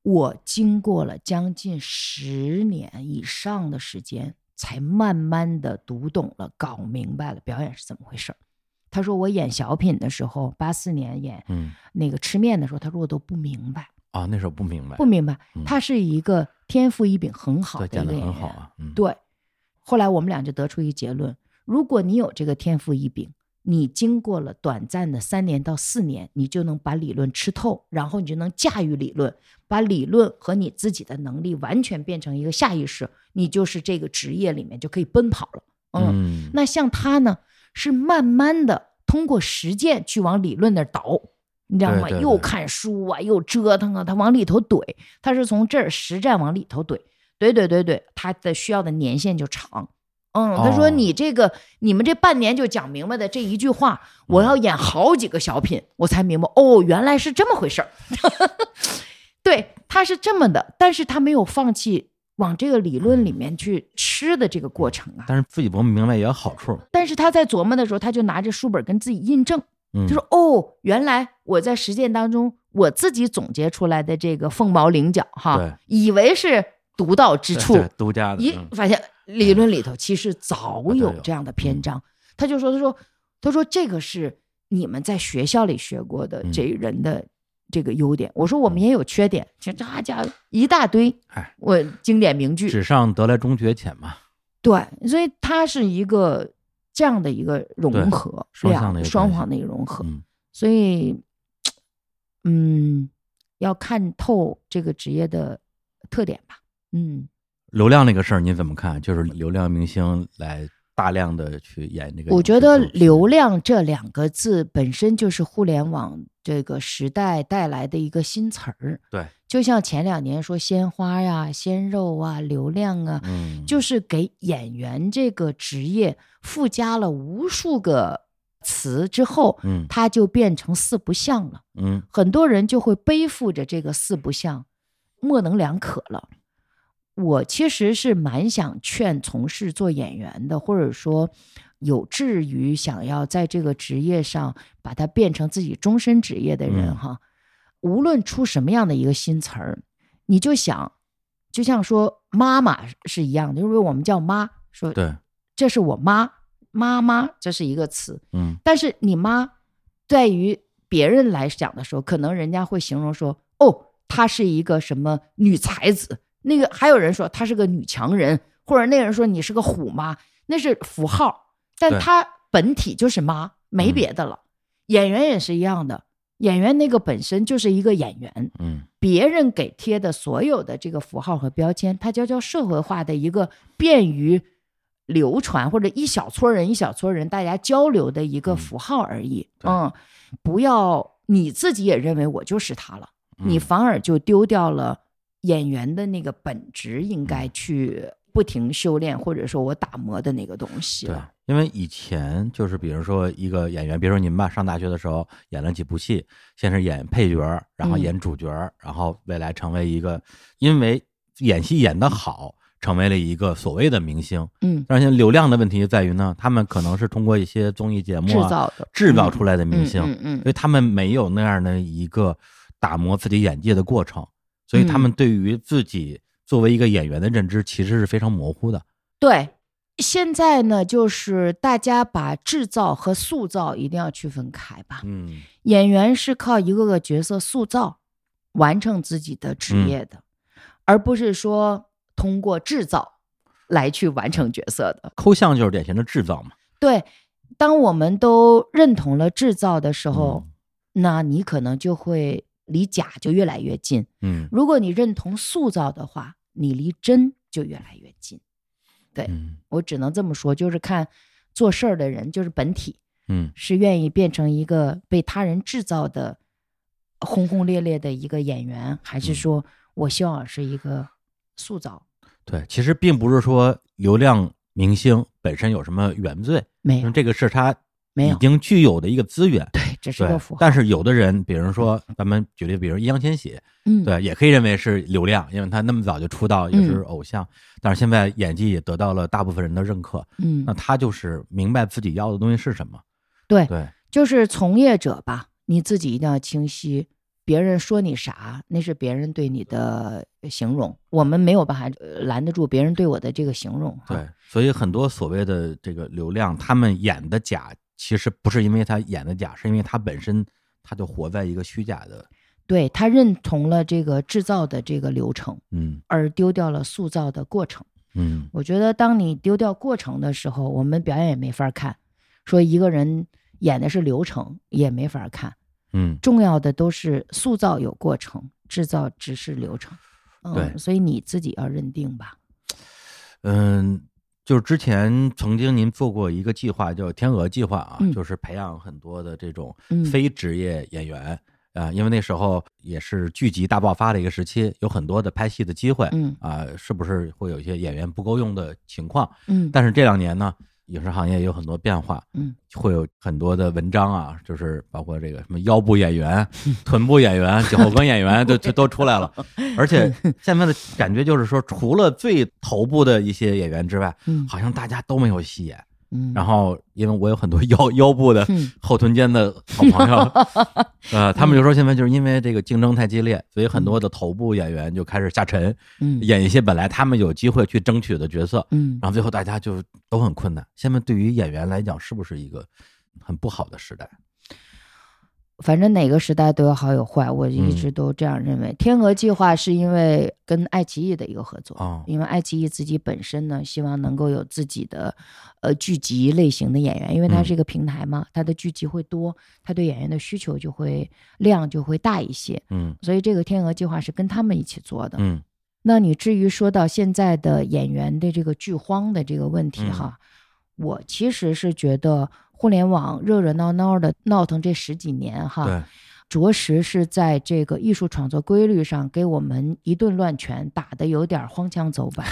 我经过了将近十年以上的时间，才慢慢的读懂了、搞明白了表演是怎么回事儿。他说我演小品的时候，八四年演嗯那个吃面的时候，他说我都不明白，啊，那时候不明白，不明白嗯，他是一个天赋异禀很好对，的演员。很好啊，嗯，对，后来我们俩就得出一个结论：如果你有这个天赋异禀，你经过了短暂的三年到四年，你就能把理论吃透，然后你就能驾驭理论，把理论和你自己的能力完全变成一个下意识，你就是这个职业里面就可以奔跑了。嗯，嗯，那像他呢，是慢慢的通过实践去往理论那儿倒。你知道吗？对对对又看书啊，又折腾啊，他往里头怼，他是从这儿实战往里头怼，怼怼怼怼，他的需要的年限就长。嗯，他说哦。你这个、你们这半年就讲明白的这一句话，我要演好几个小品，我才明白哦，原来是这么回事儿。对，他是这么的，但是他没有放弃往这个理论里面去吃的这个过程啊。但是自己不明白也有好处，但是他在琢磨的时候，他就拿着书本跟自己印证，嗯，他说：“哦，原来我在实践当中我自己总结出来的这个凤毛麟角哈，以为是独到之处，独家的，一嗯发现理论里头其实早有有这样的篇章。他就说：“他说，他说这个是你们在学校里学过的嗯这人的这个优点。我说我们也有缺点，这大家一大堆哎，我经典名句。纸上得来终觉浅嘛，对，所以它是一个这样的一个融合，双向两的一个双方的一个融合。嗯所以，嗯，要看透这个职业的特点吧。嗯，流量那个事儿您怎么看？就是流量明星来大量的去演这个我觉得“流量”这两个字本身就是互联网这个时代带来的一个新词儿。对，就像前两年说鲜花呀、鲜肉啊、流量啊，嗯，就是给演员这个职业附加了无数个词之后，嗯它就变成四不像了。嗯很多人就会背负着这个四不像，模棱两可了。我其实是蛮想劝从事做演员的，或者说有志于想要在这个职业上把它变成自己终身职业的人嗯。哈，无论出什么样的一个新词儿，你就想，就像说妈妈是一样的，因为我们叫妈，说对，这是我妈，妈妈这是一个词，嗯。但是你妈在于别人来讲的时候，可能人家会形容说：“哦，她是一个什么女才子。”那个还有人说她是个女强人，或者那个人说你是个虎妈，那是符号，但她本体就是妈，没嗯别的了。演员也是一样的，演员那个本身就是一个演员，嗯别人给贴的所有的这个符号和标签，它就叫社会化的一个便于流传或者一小撮人一小撮人大家交流的一个嗯符号而已。对嗯，不要你自己也认为我就是他了，你嗯反而就丢掉了演员的那个本质应该嗯去不停修炼或者说我打磨的那个东西对。，因为以前就是比如说一个演员，比如说您吧，上大学的时候演了几部戏，先是演配角，然后嗯演主角儿，然后未来成为一个，因为演戏演得好，成为了一个所谓的明星。嗯，但是现在流量的问题就在于呢，他们可能是通过一些综艺节目制啊造的制造出来的明星，嗯嗯所以他们没有那样的一个打磨自己演技的过程，所以他们对于自己作为一个演员的认知其实是非常模糊的。对，现在呢，就是大家把制造和塑造一定要区分开吧。嗯演员是靠一个个角色塑造完成自己的职嗯业的，而不是说通过制造来去完成角色的。抠像就是典型的制造嘛。对，当我们都认同了制造的时候，嗯那你可能就会离假就越来越近；嗯。如果你认同塑造的话，你离真就越来越近。对嗯。我只能这么说，就是看做事儿的人，就是本体嗯。是愿意变成一个被他人制造的轰轰烈烈的一个演员，还是嗯。说我希望是一个塑造？对，其实并不是说流量明星本身有什么原罪，没有，这个是他没有，已经具有的一个资源。对，这是对个符号。但是有的人，比如说咱们举例，比如易烊千玺，嗯，对，也可以认为是流量，因为他那么早就出道，也是嗯偶像。但是现在演技也得到了大部分人的认可，嗯那，他就是明白自己要的东西是什么。对，对，就是从业者吧，你自己一定要清晰。别人说你啥，那是别人对你的形容，我们没有办法呃拦得住别人对我的这个形容。对，所以很多所谓的这个流量，他们演的假，其实不是因为他演的假，是因为他本身他就活在一个虚假的，对他认同了这个制造的这个流程，嗯而丢掉了塑造的过程。嗯我觉得，当你丢掉过程的时候，我们表演也没法看。说一个人演的是流程，也没法看。嗯，重要的都是塑造有过程，制造只是流程。嗯、所以你自己要认定吧。嗯，就是之前曾经您做过一个计划，叫“天鹅计划”啊，嗯。就是培养很多的这种嗯。非职业演员啊、因为那时候也是剧集大爆发的一个时期，有很多的拍戏的机会，嗯。啊、是不是会有一些演员不够用的情况？嗯。但是这两年呢，影视行业有很多变化，嗯，会有很多的文章啊，就是包括这个什么腰部演员、臀部演员、脚后跟演员，都就都出来了。而且 现在的感觉就是说，除了最头部的一些演员之外，嗯好像大家都没有戏演。嗯，然后，因为我有很多 腰腰部的嗯后臀尖的好朋友，呃，他们就说现在就是因为这个竞争太激烈，所以很多的头部演员就开始下沉，嗯。演一些本来他们有机会去争取的角色，嗯。然后最后大家就都很困难。现在对于演员来讲，是不是一个很不好的时代？反正哪个时代都有好有坏，我一嗯。直都这样认为。天鹅计划是因为跟爱奇艺的一个合作，哦。因为爱奇艺自己本身呢，希望能够有自己的呃剧集类型的演员，因为它嗯。是一个平台嘛，它的剧集会多，它对演员的需求就会量就会大一些，嗯。所以这个天鹅计划是跟他们一起做的。嗯。那你至于说到现在的演员的这个剧荒的这个问题嗯。哈，我其实是觉得互联网热热闹闹的闹腾这十几年哈，着实是在这个艺术创作规律上给我们一顿乱拳，打得有点荒腔走板。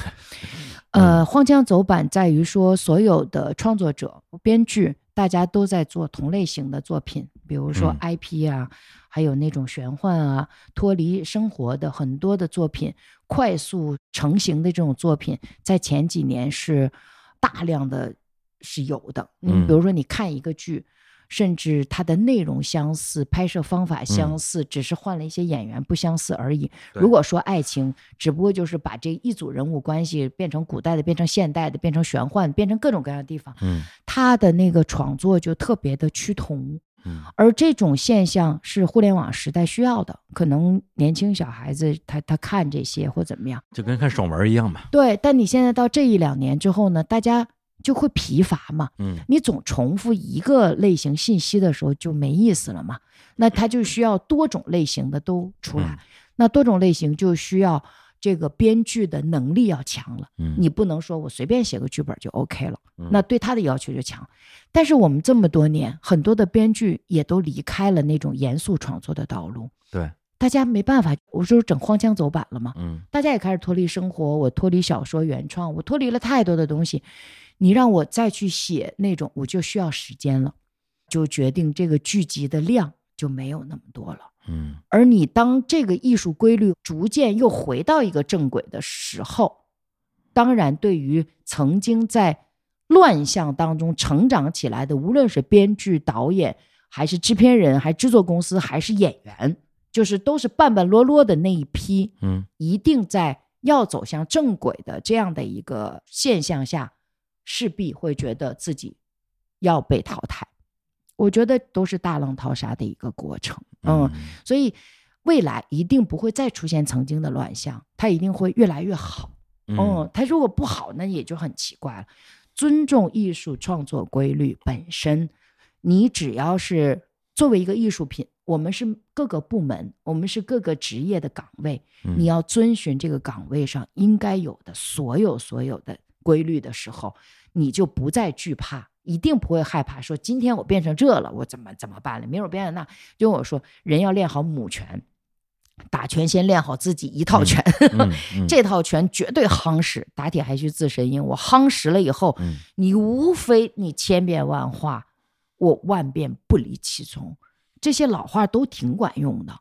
呃，荒腔走板在于说，所有的创作者、编剧，大家都在做同类型的作品，比如说嗯 IP 啊，还有那种玄幻啊，脱离生活的很多的作品，快速成型的这种作品，在前几年是大量的是有的。嗯比如说你看一个剧。甚至它的内容相似，拍摄方法相似，只是换了一些演员不相似而已。对如果说爱情，只不过就是把这一组人物关系变成古代的，变成现代的，变成玄幻，变成各种各样的地方，嗯它的那个创作就特别的趋同。嗯而这种现象是互联网时代需要的，可能年轻小孩子他他看这些或怎么样，就跟看爽文一样嘛。对。但你现在到这一两年之后呢，大家就会疲乏嘛。嗯你总重复一个类型信息的时候就没意思了嘛。那它就需要多种类型的都出来，嗯那多种类型就需要这个编剧的能力要强了。嗯，你不能说我随便写个剧本就 OK 了，嗯那对他的要求就强。但是我们这么多年，很多的编剧也都离开了那种严肃创作的道路，对，大家没办法，我说整荒腔走板了嘛。嗯大家也开始脱离生活，我脱离小说原创，我脱离了太多的东西。你让我再去写那种，我就需要时间了，就决定这个剧集的量就没有那么多了。嗯而你当这个艺术规律逐渐又回到一个正轨的时候，当然对于曾经在乱象当中成长起来的，无论是编剧、导演，还是制片人，还制作公司，还是演员，就是都是半半落落的那一批，嗯一定在要走向正轨的这样的一个现象下，势必会觉得自己要被淘汰。我觉得都是大浪淘沙的一个过程，嗯，所以未来一定不会再出现曾经的乱象，它一定会越来越好。嗯嗯，它如果不好，那也就很奇怪了。尊重艺术创作规律本身，你只要是作为一个艺术品，我们是各个部门，我们是各个职业的岗位，嗯你要遵循这个岗位上应该有的所有所有的规律的时候，你就不再惧怕，一定不会害怕说今天我变成这了，我怎么怎么办了？明儿我变成那，就我说人要练好母拳，打拳先练好自己一套拳，嗯 嗯这套拳绝对夯实。打铁还需自身硬，我夯实了以后，嗯你无非你千变万化，我万变不离其宗。这些老话都挺管用的。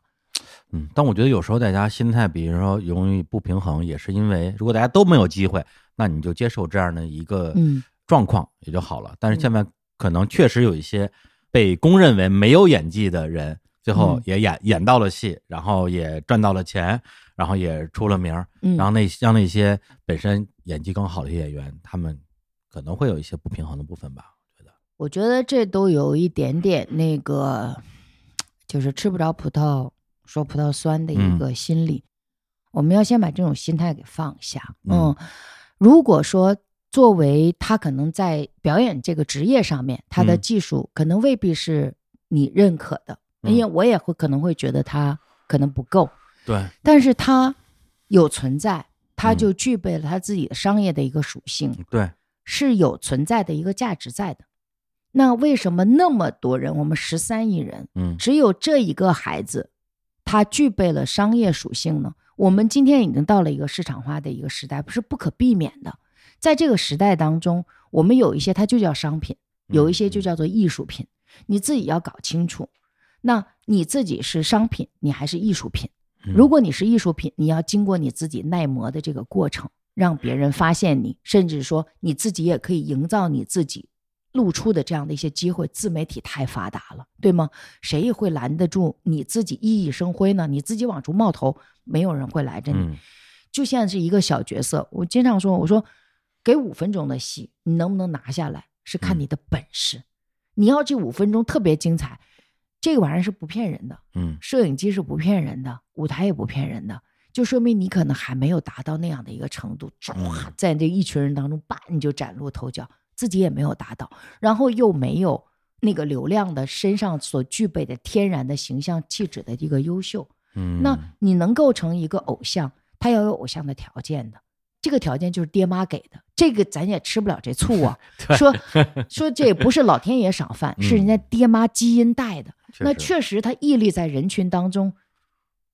嗯，但我觉得有时候大家心态，比如说容易不平衡，也是因为如果大家都没有机会，那你就接受这样的一个嗯状况也就好了。但是现在可能确实有一些被公认为没有演技的人，最后嗯也演、演到了戏，然后也赚到了钱，然后也出了名儿，嗯，然后那像那些本身演技更好的演员，他们可能会有一些不平衡的部分吧。我觉得，我觉得这都有一点点那个，就是吃不着葡萄说葡萄酸的一个心理。我们要先把这种心态给放下。嗯嗯，如果说作为他可能在表演这个职业上面，他的嗯技术可能未必是你认可的，嗯因为我也会可能会觉得他可能不够，对，但是他有存在，他嗯就具备了他自己的商业的一个属性。对，是有存在的一个价值在的。那为什么那么多人，我们十三亿人，嗯只有这一个孩子，他具备了商业属性呢？我们今天已经到了一个市场化的一个时代，不是不可避免的。在这个时代当中，我们有一些它就叫商品，有一些就叫做艺术品，你自己要搞清楚。那你自己是商品，你还是艺术品？嗯如果你是艺术品，你要经过你自己耐磨的这个过程，让别人发现你，甚至说你自己也可以营造你自己露出的这样的一些机会。自媒体太发达了，对吗？谁会拦得住你自己熠熠生辉呢？你自己往出冒头，没有人会拦着你。嗯就像是一个小角色，我经常说，我说给五分钟的戏，你能不能拿下来，是看嗯你的本事。你要这五分钟特别精彩，这个玩意儿是不骗人的。嗯摄影机是不骗人的，舞台也不骗人的，就说明你可能还没有达到那样的一个程度，唰，在这一群人当中，叭你就崭露头角，自己也没有达到，然后又没有那个流量的身上所具备的天然的形象气质的一个优秀，嗯，那你能构成一个偶像，他要有偶像的条件的。这个条件就是爹妈给的，这个咱也吃不了这醋啊。说说这也不是老天爷赏饭，是人家爹妈基因带的。那确实，他屹立在人群当中，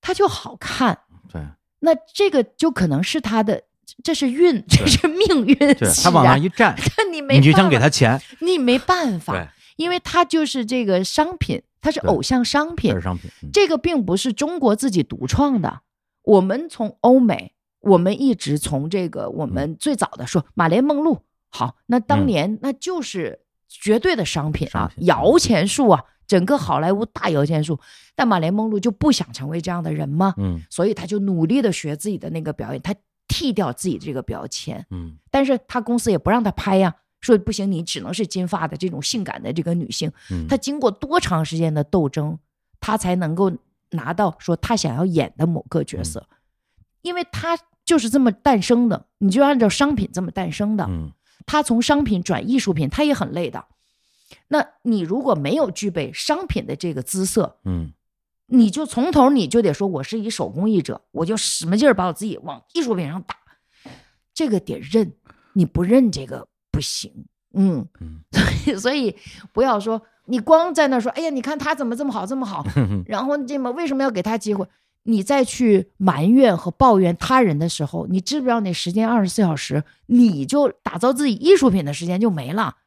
他就好看。对那这个就可能是他的，这是运，这是命运对，他往那一站，但你没你就想给他钱，你没办法，，因为他就是这个商品，他是偶像商品这，商品，嗯。这个并不是中国自己独创的，我们从欧美，我们一直从这个我们最早的说马莲梦露，好，那当嗯。年那就是绝对的商品啊，品摇钱树啊，整个好莱坞大摇钱树，但马莲梦露就不想成为这样的人吗？嗯。所以他就努力的学自己的那个表演，他剃掉自己这个标签，嗯但是他公司也不让他拍呀。说不行，你只能是金发的这种性感的这个女性，嗯，他经过多长时间的斗争，他才能够拿到说他想要演的某个角色，因为他就是这么诞生的，你就按照商品这么诞生的。嗯他从商品转艺术品，他也很累的。那你如果没有具备商品的这个姿色，嗯你就从头你就得说我是一手工艺者，我就使么劲儿把我自己往艺术品上打，这个得认，你不认这个不行。嗯，嗯 所以所以不要说你光在那说，哎呀，你看他怎么这么好这么好，然后这么为什么要给他机会？你再去埋怨和抱怨他人的时候，你知不知道那时间二十四小时，你就打造自己艺术品的时间就没了。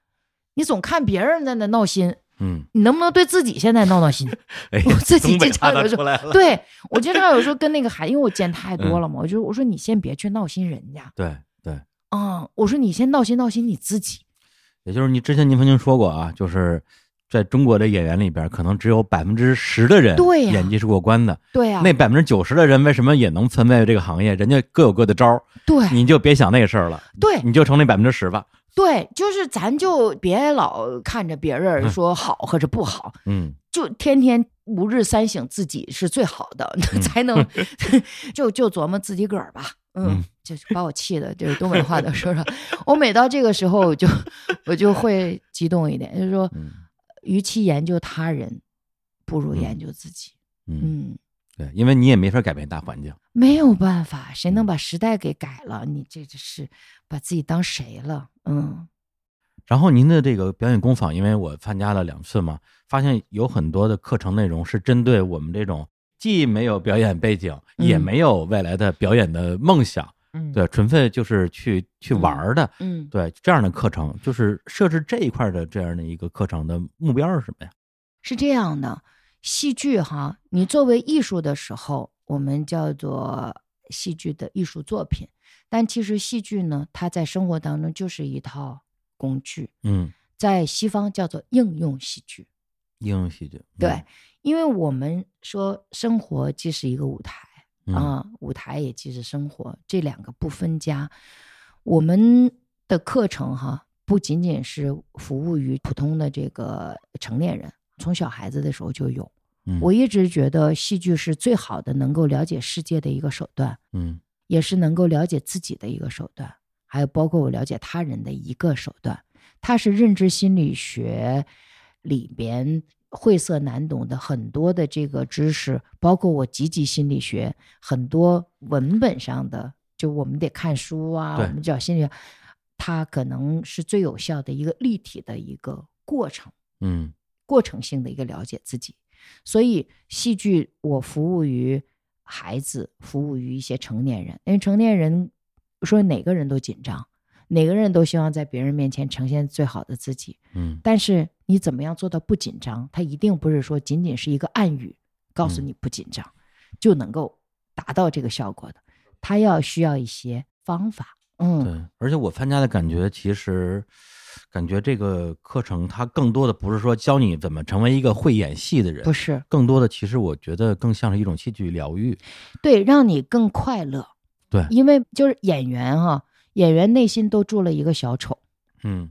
你总看别人在那闹心，嗯，你能不能对自己现在闹闹心？哎，我自己经常有时候。对我经常有时候跟那个孩，因为我见太多嗯了嘛，我就我说你先别去闹心人家对对，啊、我说你先闹心闹心你自己。也就是你之前您曾经说过啊，就是在中国的演员里边，可能只有百分之十的人对呀演技是过关的，对啊，那百分之九十的人为什么也能存在这个行业？人家各有各的招儿，对你就别想那个事儿了，对你就成那百分之十吧。对，就是咱就别老看着别人说好或者不好，嗯就天天吾日三省自己是最好的，才能 就就琢磨自己个儿吧。嗯嗯，就是把我气的，就是东北话都说说。我每到这个时候，我就我就会激动一点，就是说，嗯与其研究他人，不如嗯研究自己。嗯，嗯，对，因为你也没法改变大环境。没有办法，谁嗯能把时代给改了？你这这是把自己当谁了？嗯然后您的这个表演工坊，因为我参加了两次嘛，发现有很多的课程内容是针对我们这种既没有表演背景，也嗯没有未来的表演的梦想，嗯，对，纯粹就是去去玩儿的。嗯，对这样的课程，就是设置这一块的这样的一个课程的目标是什么呀？是这样的，戏剧哈，你作为艺术的时候，我们叫做戏剧的艺术作品，但其实戏剧呢，它在生活当中就是一套工具，嗯，在西方叫做应用戏剧。应用戏剧。对，因为我们说生活既是一个舞台嗯啊，舞台也既是生活，这两个不分家。我们的课程哈，不仅仅是服务于普通的这个成年人，从小孩子的时候就有。嗯我一直觉得戏剧是最好的能够了解世界的一个手段，嗯也是能够了解自己的一个手段，还有包括我了解他人的一个手段。它是认知心理学里边晦涩难懂的很多的这个知识，包括我积极心理学很多文本上的，就我们得看书啊，我们叫心理学，它可能是最有效的一个立体的一个过程。嗯过程性的一个了解自己。所以戏剧我服务于孩子，服务于一些成年人，因为成年人说哪个人都紧张，哪个人都希望在别人面前呈现最好的自己。嗯但是你怎么样做到不紧张？它一定不是说仅仅是一个暗语告诉嗯你不紧张，就能够达到这个效果的。它要需要一些方法。嗯，对，而且我参加的感觉，其实感觉这个课程它更多的不是说教你怎么成为一个会演戏的人，不是更多的其实我觉得更像是一种戏剧疗愈。对，让你更快乐。对因为就是演员哈、演员内心都住了一个小丑。嗯，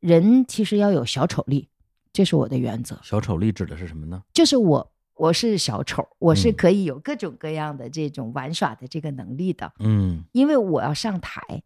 人其实要有小丑力，这是我的原则。小丑力指的是什么呢？就是我，我是小丑，我是嗯可以有各种各样的这种玩耍的这个能力的，嗯因为我要上台，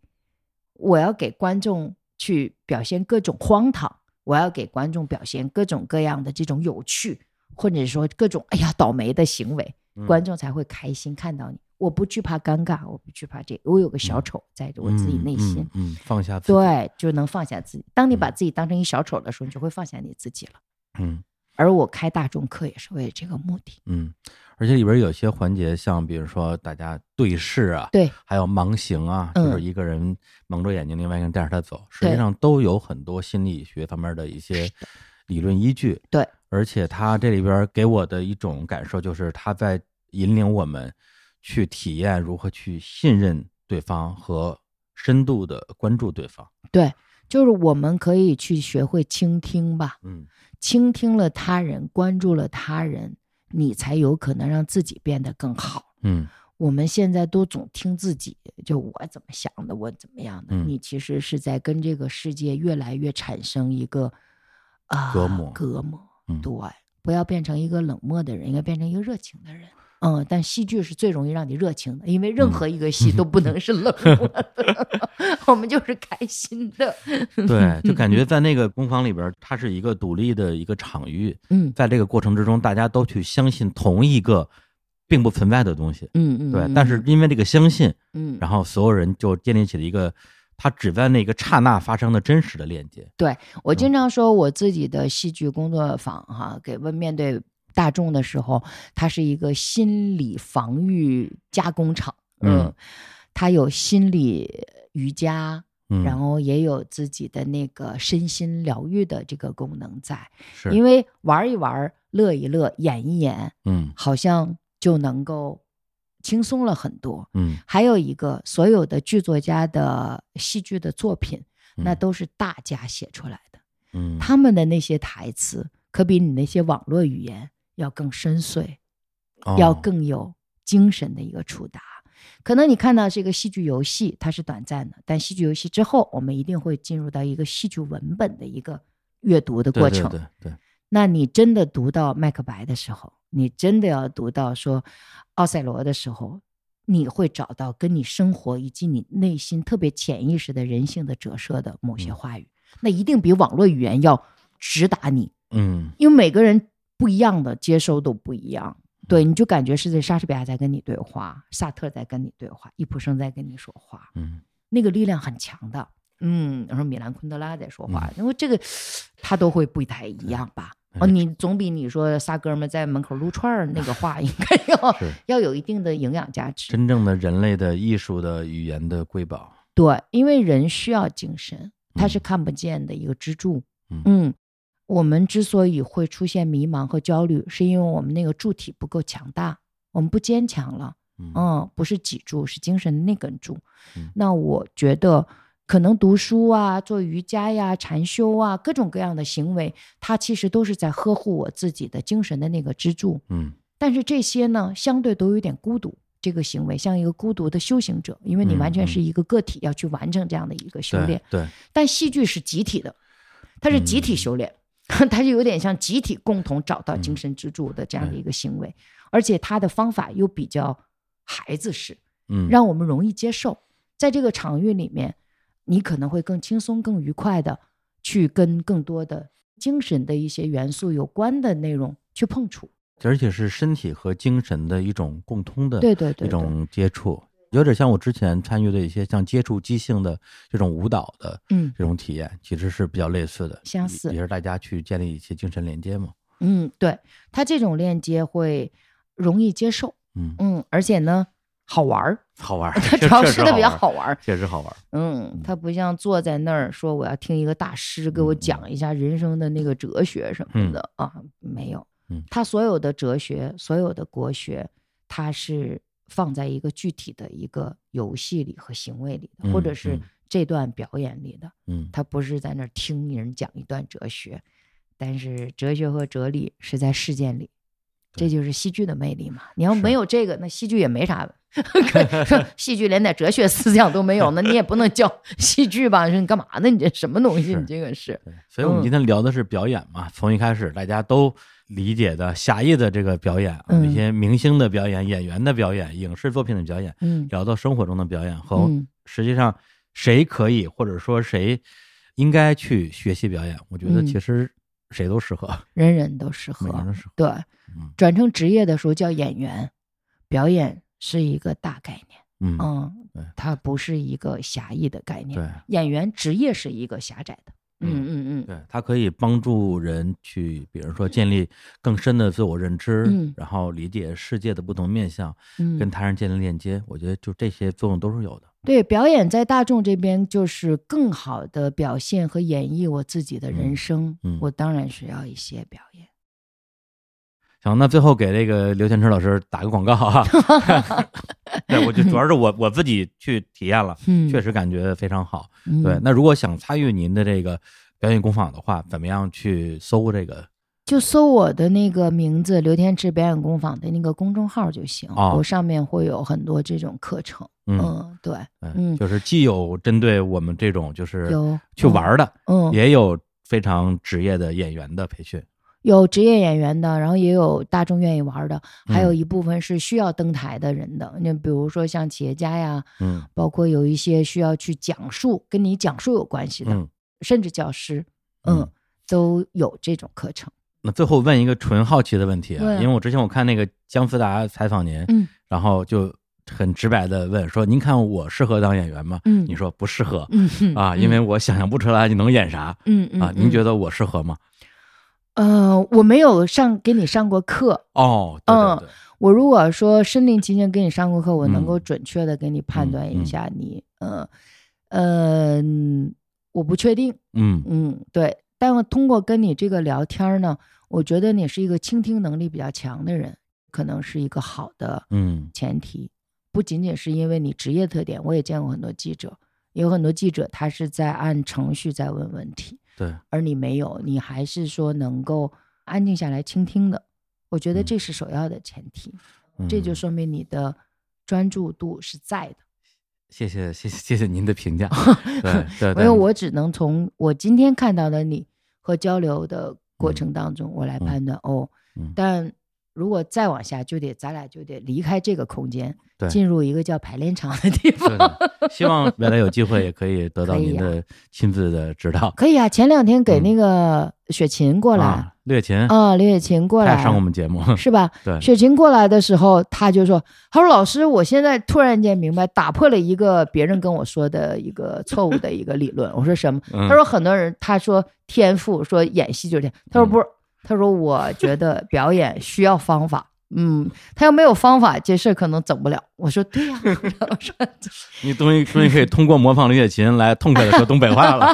我要给观众去表现各种荒唐，我要给观众表现各种各样的这种有趣，或者说各种哎呀倒霉的行为，嗯观众才会开心看到你。我不惧怕尴尬，我不惧怕这个，我有个小丑在我自己内心。嗯，嗯嗯放下自己，对，就能放下自己。当你把嗯自己当成一小丑的时候，你就会放下你自己了。嗯而我开大众课也是为了这个目的。嗯，而且里边有些环节，像比如说大家对视啊，对，还有盲行啊，嗯就是一个人蒙着眼睛，另外一个人带着他走，实际上都有很多心理学方面的一些理论依据。对，而且他这里边给我的一种感受就是他在引领我们去体验如何去信任对方和深度的关注对方。对，就是我们可以去学会倾听吧，嗯倾听了他人，关注了他人，你才有可能让自己变得更好。嗯我们现在都总听自己，就我怎么想的，我怎么样的，嗯你其实是在跟这个世界越来越产生一个啊隔膜隔膜。嗯对，不要变成一个冷漠的人，应该变成一个热情的人。嗯，但戏剧是最容易让你热情的，因为任嗯何一个戏都不能是冷漠 的，我们就是开心的。对，就感觉在那个工坊里边，它是一个独立的一个场域，嗯在这个过程之中，大家都去相信同一个并不存在的东西。嗯嗯，对，但是因为这个相信，嗯，然后所有人就建立起了一个，它只在那个刹那发生的真实的链接。对我经常说我自己的戏剧工作坊哈，给问面对大众的时候，它是一个心理防御加工厂。嗯，它有心理瑜伽，嗯，然后也有自己的那个身心疗愈的这个功能在。是因为玩一玩、乐一乐、演一演，嗯好像就能够轻松了很多。嗯，还有一个，所有的剧作家的戏剧的作品，那嗯都是大家写出来的。嗯他们的那些台词，可比你那些网络语言要更深邃，要哦。更有精神的一个触达。可能你看到这个戏剧游戏，它是短暂的，但戏剧游戏之后，我们一定会进入到一个戏剧文本的一个阅读的过程。对对，那你真的读到麦克白的时候，你真的要读到说奥赛罗的时候，你会找到跟你生活以及你内心特别潜意识的人性的折射的某些嗯。话语，那一定比网络语言要直达你，嗯。因为每个人不一样的接收都不一样。对，你就感觉是在莎士比亚在跟你对话，萨特在跟你对话，易卜生在跟你说话，嗯那个力量很强的。嗯，然后米兰昆德拉在说话，因为这个他都会不太一样吧？哦，嗯你总比你说仨哥们在门口撸串儿那个话应该要 要有一定的营养价值。真正的人类的艺术的语言的瑰宝。对，因为人需要精神，它是嗯看不见的一个支柱。嗯嗯，我们之所以会出现迷茫和焦虑，是因为我们那个柱体不够强大，我们不坚强了。嗯嗯，不是脊柱，是精神的那根柱。嗯那我觉得，可能读书啊、做瑜伽呀、禅修啊，各种各样的行为，它其实都是在呵护我自己的精神的那个支柱。嗯但是这些呢，相对都有点孤独。这个行为像一个孤独的修行者，因为你嗯完全嗯是一个个体要去完成这样的一个修对炼。对，但戏剧是集体的，它是集体嗯修炼，它就有点像集体共同找到精嗯神支柱的这样的一个行为，而且它的方法又比较孩子式，嗯让我们容易接受。在这个场域里面，你可能会更轻松、更愉快的去跟更多的精神的一些元素有关的内容去碰触。而且是身体和精神的一种共通的对对对对一种接触，有点像我之前参与的一些像接触即兴的这种舞蹈的嗯这种体验，其实是比较类似的，相似也也是大家去建立一些精神连接嘛。嗯，对，它这种链接会容易接受，嗯，嗯，而且呢 好玩儿，好玩儿，它确主要是的比较，好玩儿。确实好玩儿。嗯，他不像坐在那儿说我要听一个大师给我嗯讲一下人生的那个哲学什么的、啊，没有嗯。他所有的哲学，所有的国学，它是放在一个具体的一个游戏里和行为里的，或者嗯是嗯这段表演里的。嗯他不是在那儿听人讲一段哲学，但是哲学和哲理是在事件里。这就是戏剧的魅力嘛！你要没有这个，那戏剧也没啥。说 戏剧连点哲学思想都没有，那你也不能叫 戏剧吧？说你干嘛呢？你这什么东西？你这个是，所以我们嗯今天聊的是表演嘛，从一开始大家都理解的狭义的这个表演，啊嗯。一些明星的表演、演员的表演、影视作品的表演，嗯。聊到生活中的表演和嗯。实际上谁可以或者说谁应该去学习表演，我觉得嗯。其实谁都适合，人人都适合。对，嗯。转成职业的时候叫演员，表演是一个大概念，嗯，嗯，它不是一个狭义的概念。对。演员职业是一个狭窄的。嗯嗯嗯嗯，对，它可以帮助人去，比如说建立更深的自我认知，嗯然后理解世界的不同面向，嗯跟他人建立链接。我觉得就这些作用都是有的。对，表演在大众这边就是更好的表现和演绎我自己的人嗯生。嗯我当然需要一些表演。行，那最后给这个刘天池老师打个广告啊。对，我就主要是我我自己去体验了，嗯，确实感觉非常好。嗯对，那如果想参与您的这个表演工坊的话，怎么样去搜这个？就搜我的那个名字“刘天池表演工坊”的那个公众号就行。哦我上面会有很多这种课程。嗯，嗯，对，嗯嗯就是既有针对我们这种就是有去玩儿的，嗯，也有非常职业的演员的培训。有职业演员的，然后也有大众愿意玩的，还有嗯一部分是需要登台的人的。那比如说像企业家呀，嗯包括有一些需要去讲述跟你讲述有关系的，嗯。甚至教师，嗯，嗯都有这种课程。那最后问一个纯好奇的问题啊，因为我之前我看那个姜思达采访您，嗯然后就很直白的问说：“您看我适合当演员吗？”嗯你说不适合、嗯哼啊，因为我想象不出来你能演啥、嗯嗯啊。您觉？得我适合吗？呃，我没有上给你上过课。哦，对对对，我如果说身临其境给你上过课，我能够嗯准确的给你判嗯断一嗯下你，呃，呃，嗯我不确定，嗯嗯，对。但我通过跟你这个聊天呢，我觉得你是一个倾听能力比较强的人，可能是一个好的嗯前提。不仅仅是因为你职业特点，我也见过很多记者，有很多记者他是在按程序在问问题，对，而你没有，你还是说能够安静下来倾听的。我觉得嗯这是首要的前提，这就嗯说明你的专注度是在的。谢谢谢谢谢谢您的评价，对因为我只能从我今天看到的你和交流的过嗯程当中，我来嗯判断、哦。嗯但如果再往下，就得咱俩就得离开这个空间，对进入一个叫排练场的地方。希望未来有机会也可以得 到您的亲自的指导。可以啊，前两天给嗯那个雪琴过来啊，略琴啊，刘雪琴过来上我们节目，是吧？对，雪琴过来的时候，他就说：“他说老师，我现在突然间明白，打破了一个别人跟我说的一个错误的一个理论。”我说什么？嗯他说很多人他说天赋，说演戏就是天，他说嗯不是，他说我觉得表演需要方法。嗯，他要没有方法，这事儿可能整不了。我说对呀、我说你终于终于可以通过模仿李雪琴来痛快的说东北话了。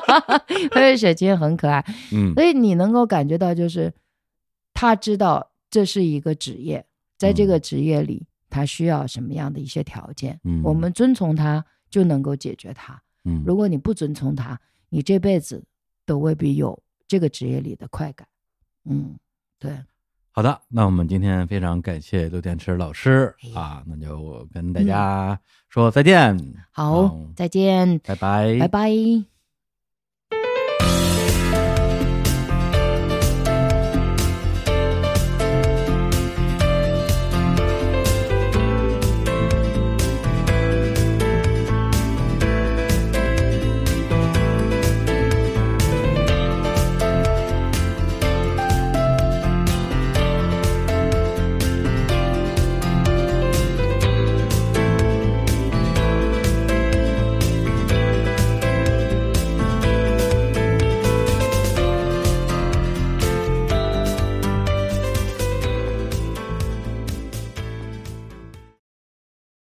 而且雪琴很可爱，嗯所以你能够感觉到，就是他知道这是一个职业，在这个职业里，他需要什么样的一些条件，嗯我们遵从他就能够解决他。嗯，如果你不遵从他，你这辈子都未必有这个职业里的快感。嗯，对，好的，那我们今天非常感谢刘天池老师哎啊，那就跟大家说再见，好，好再见，拜拜，拜拜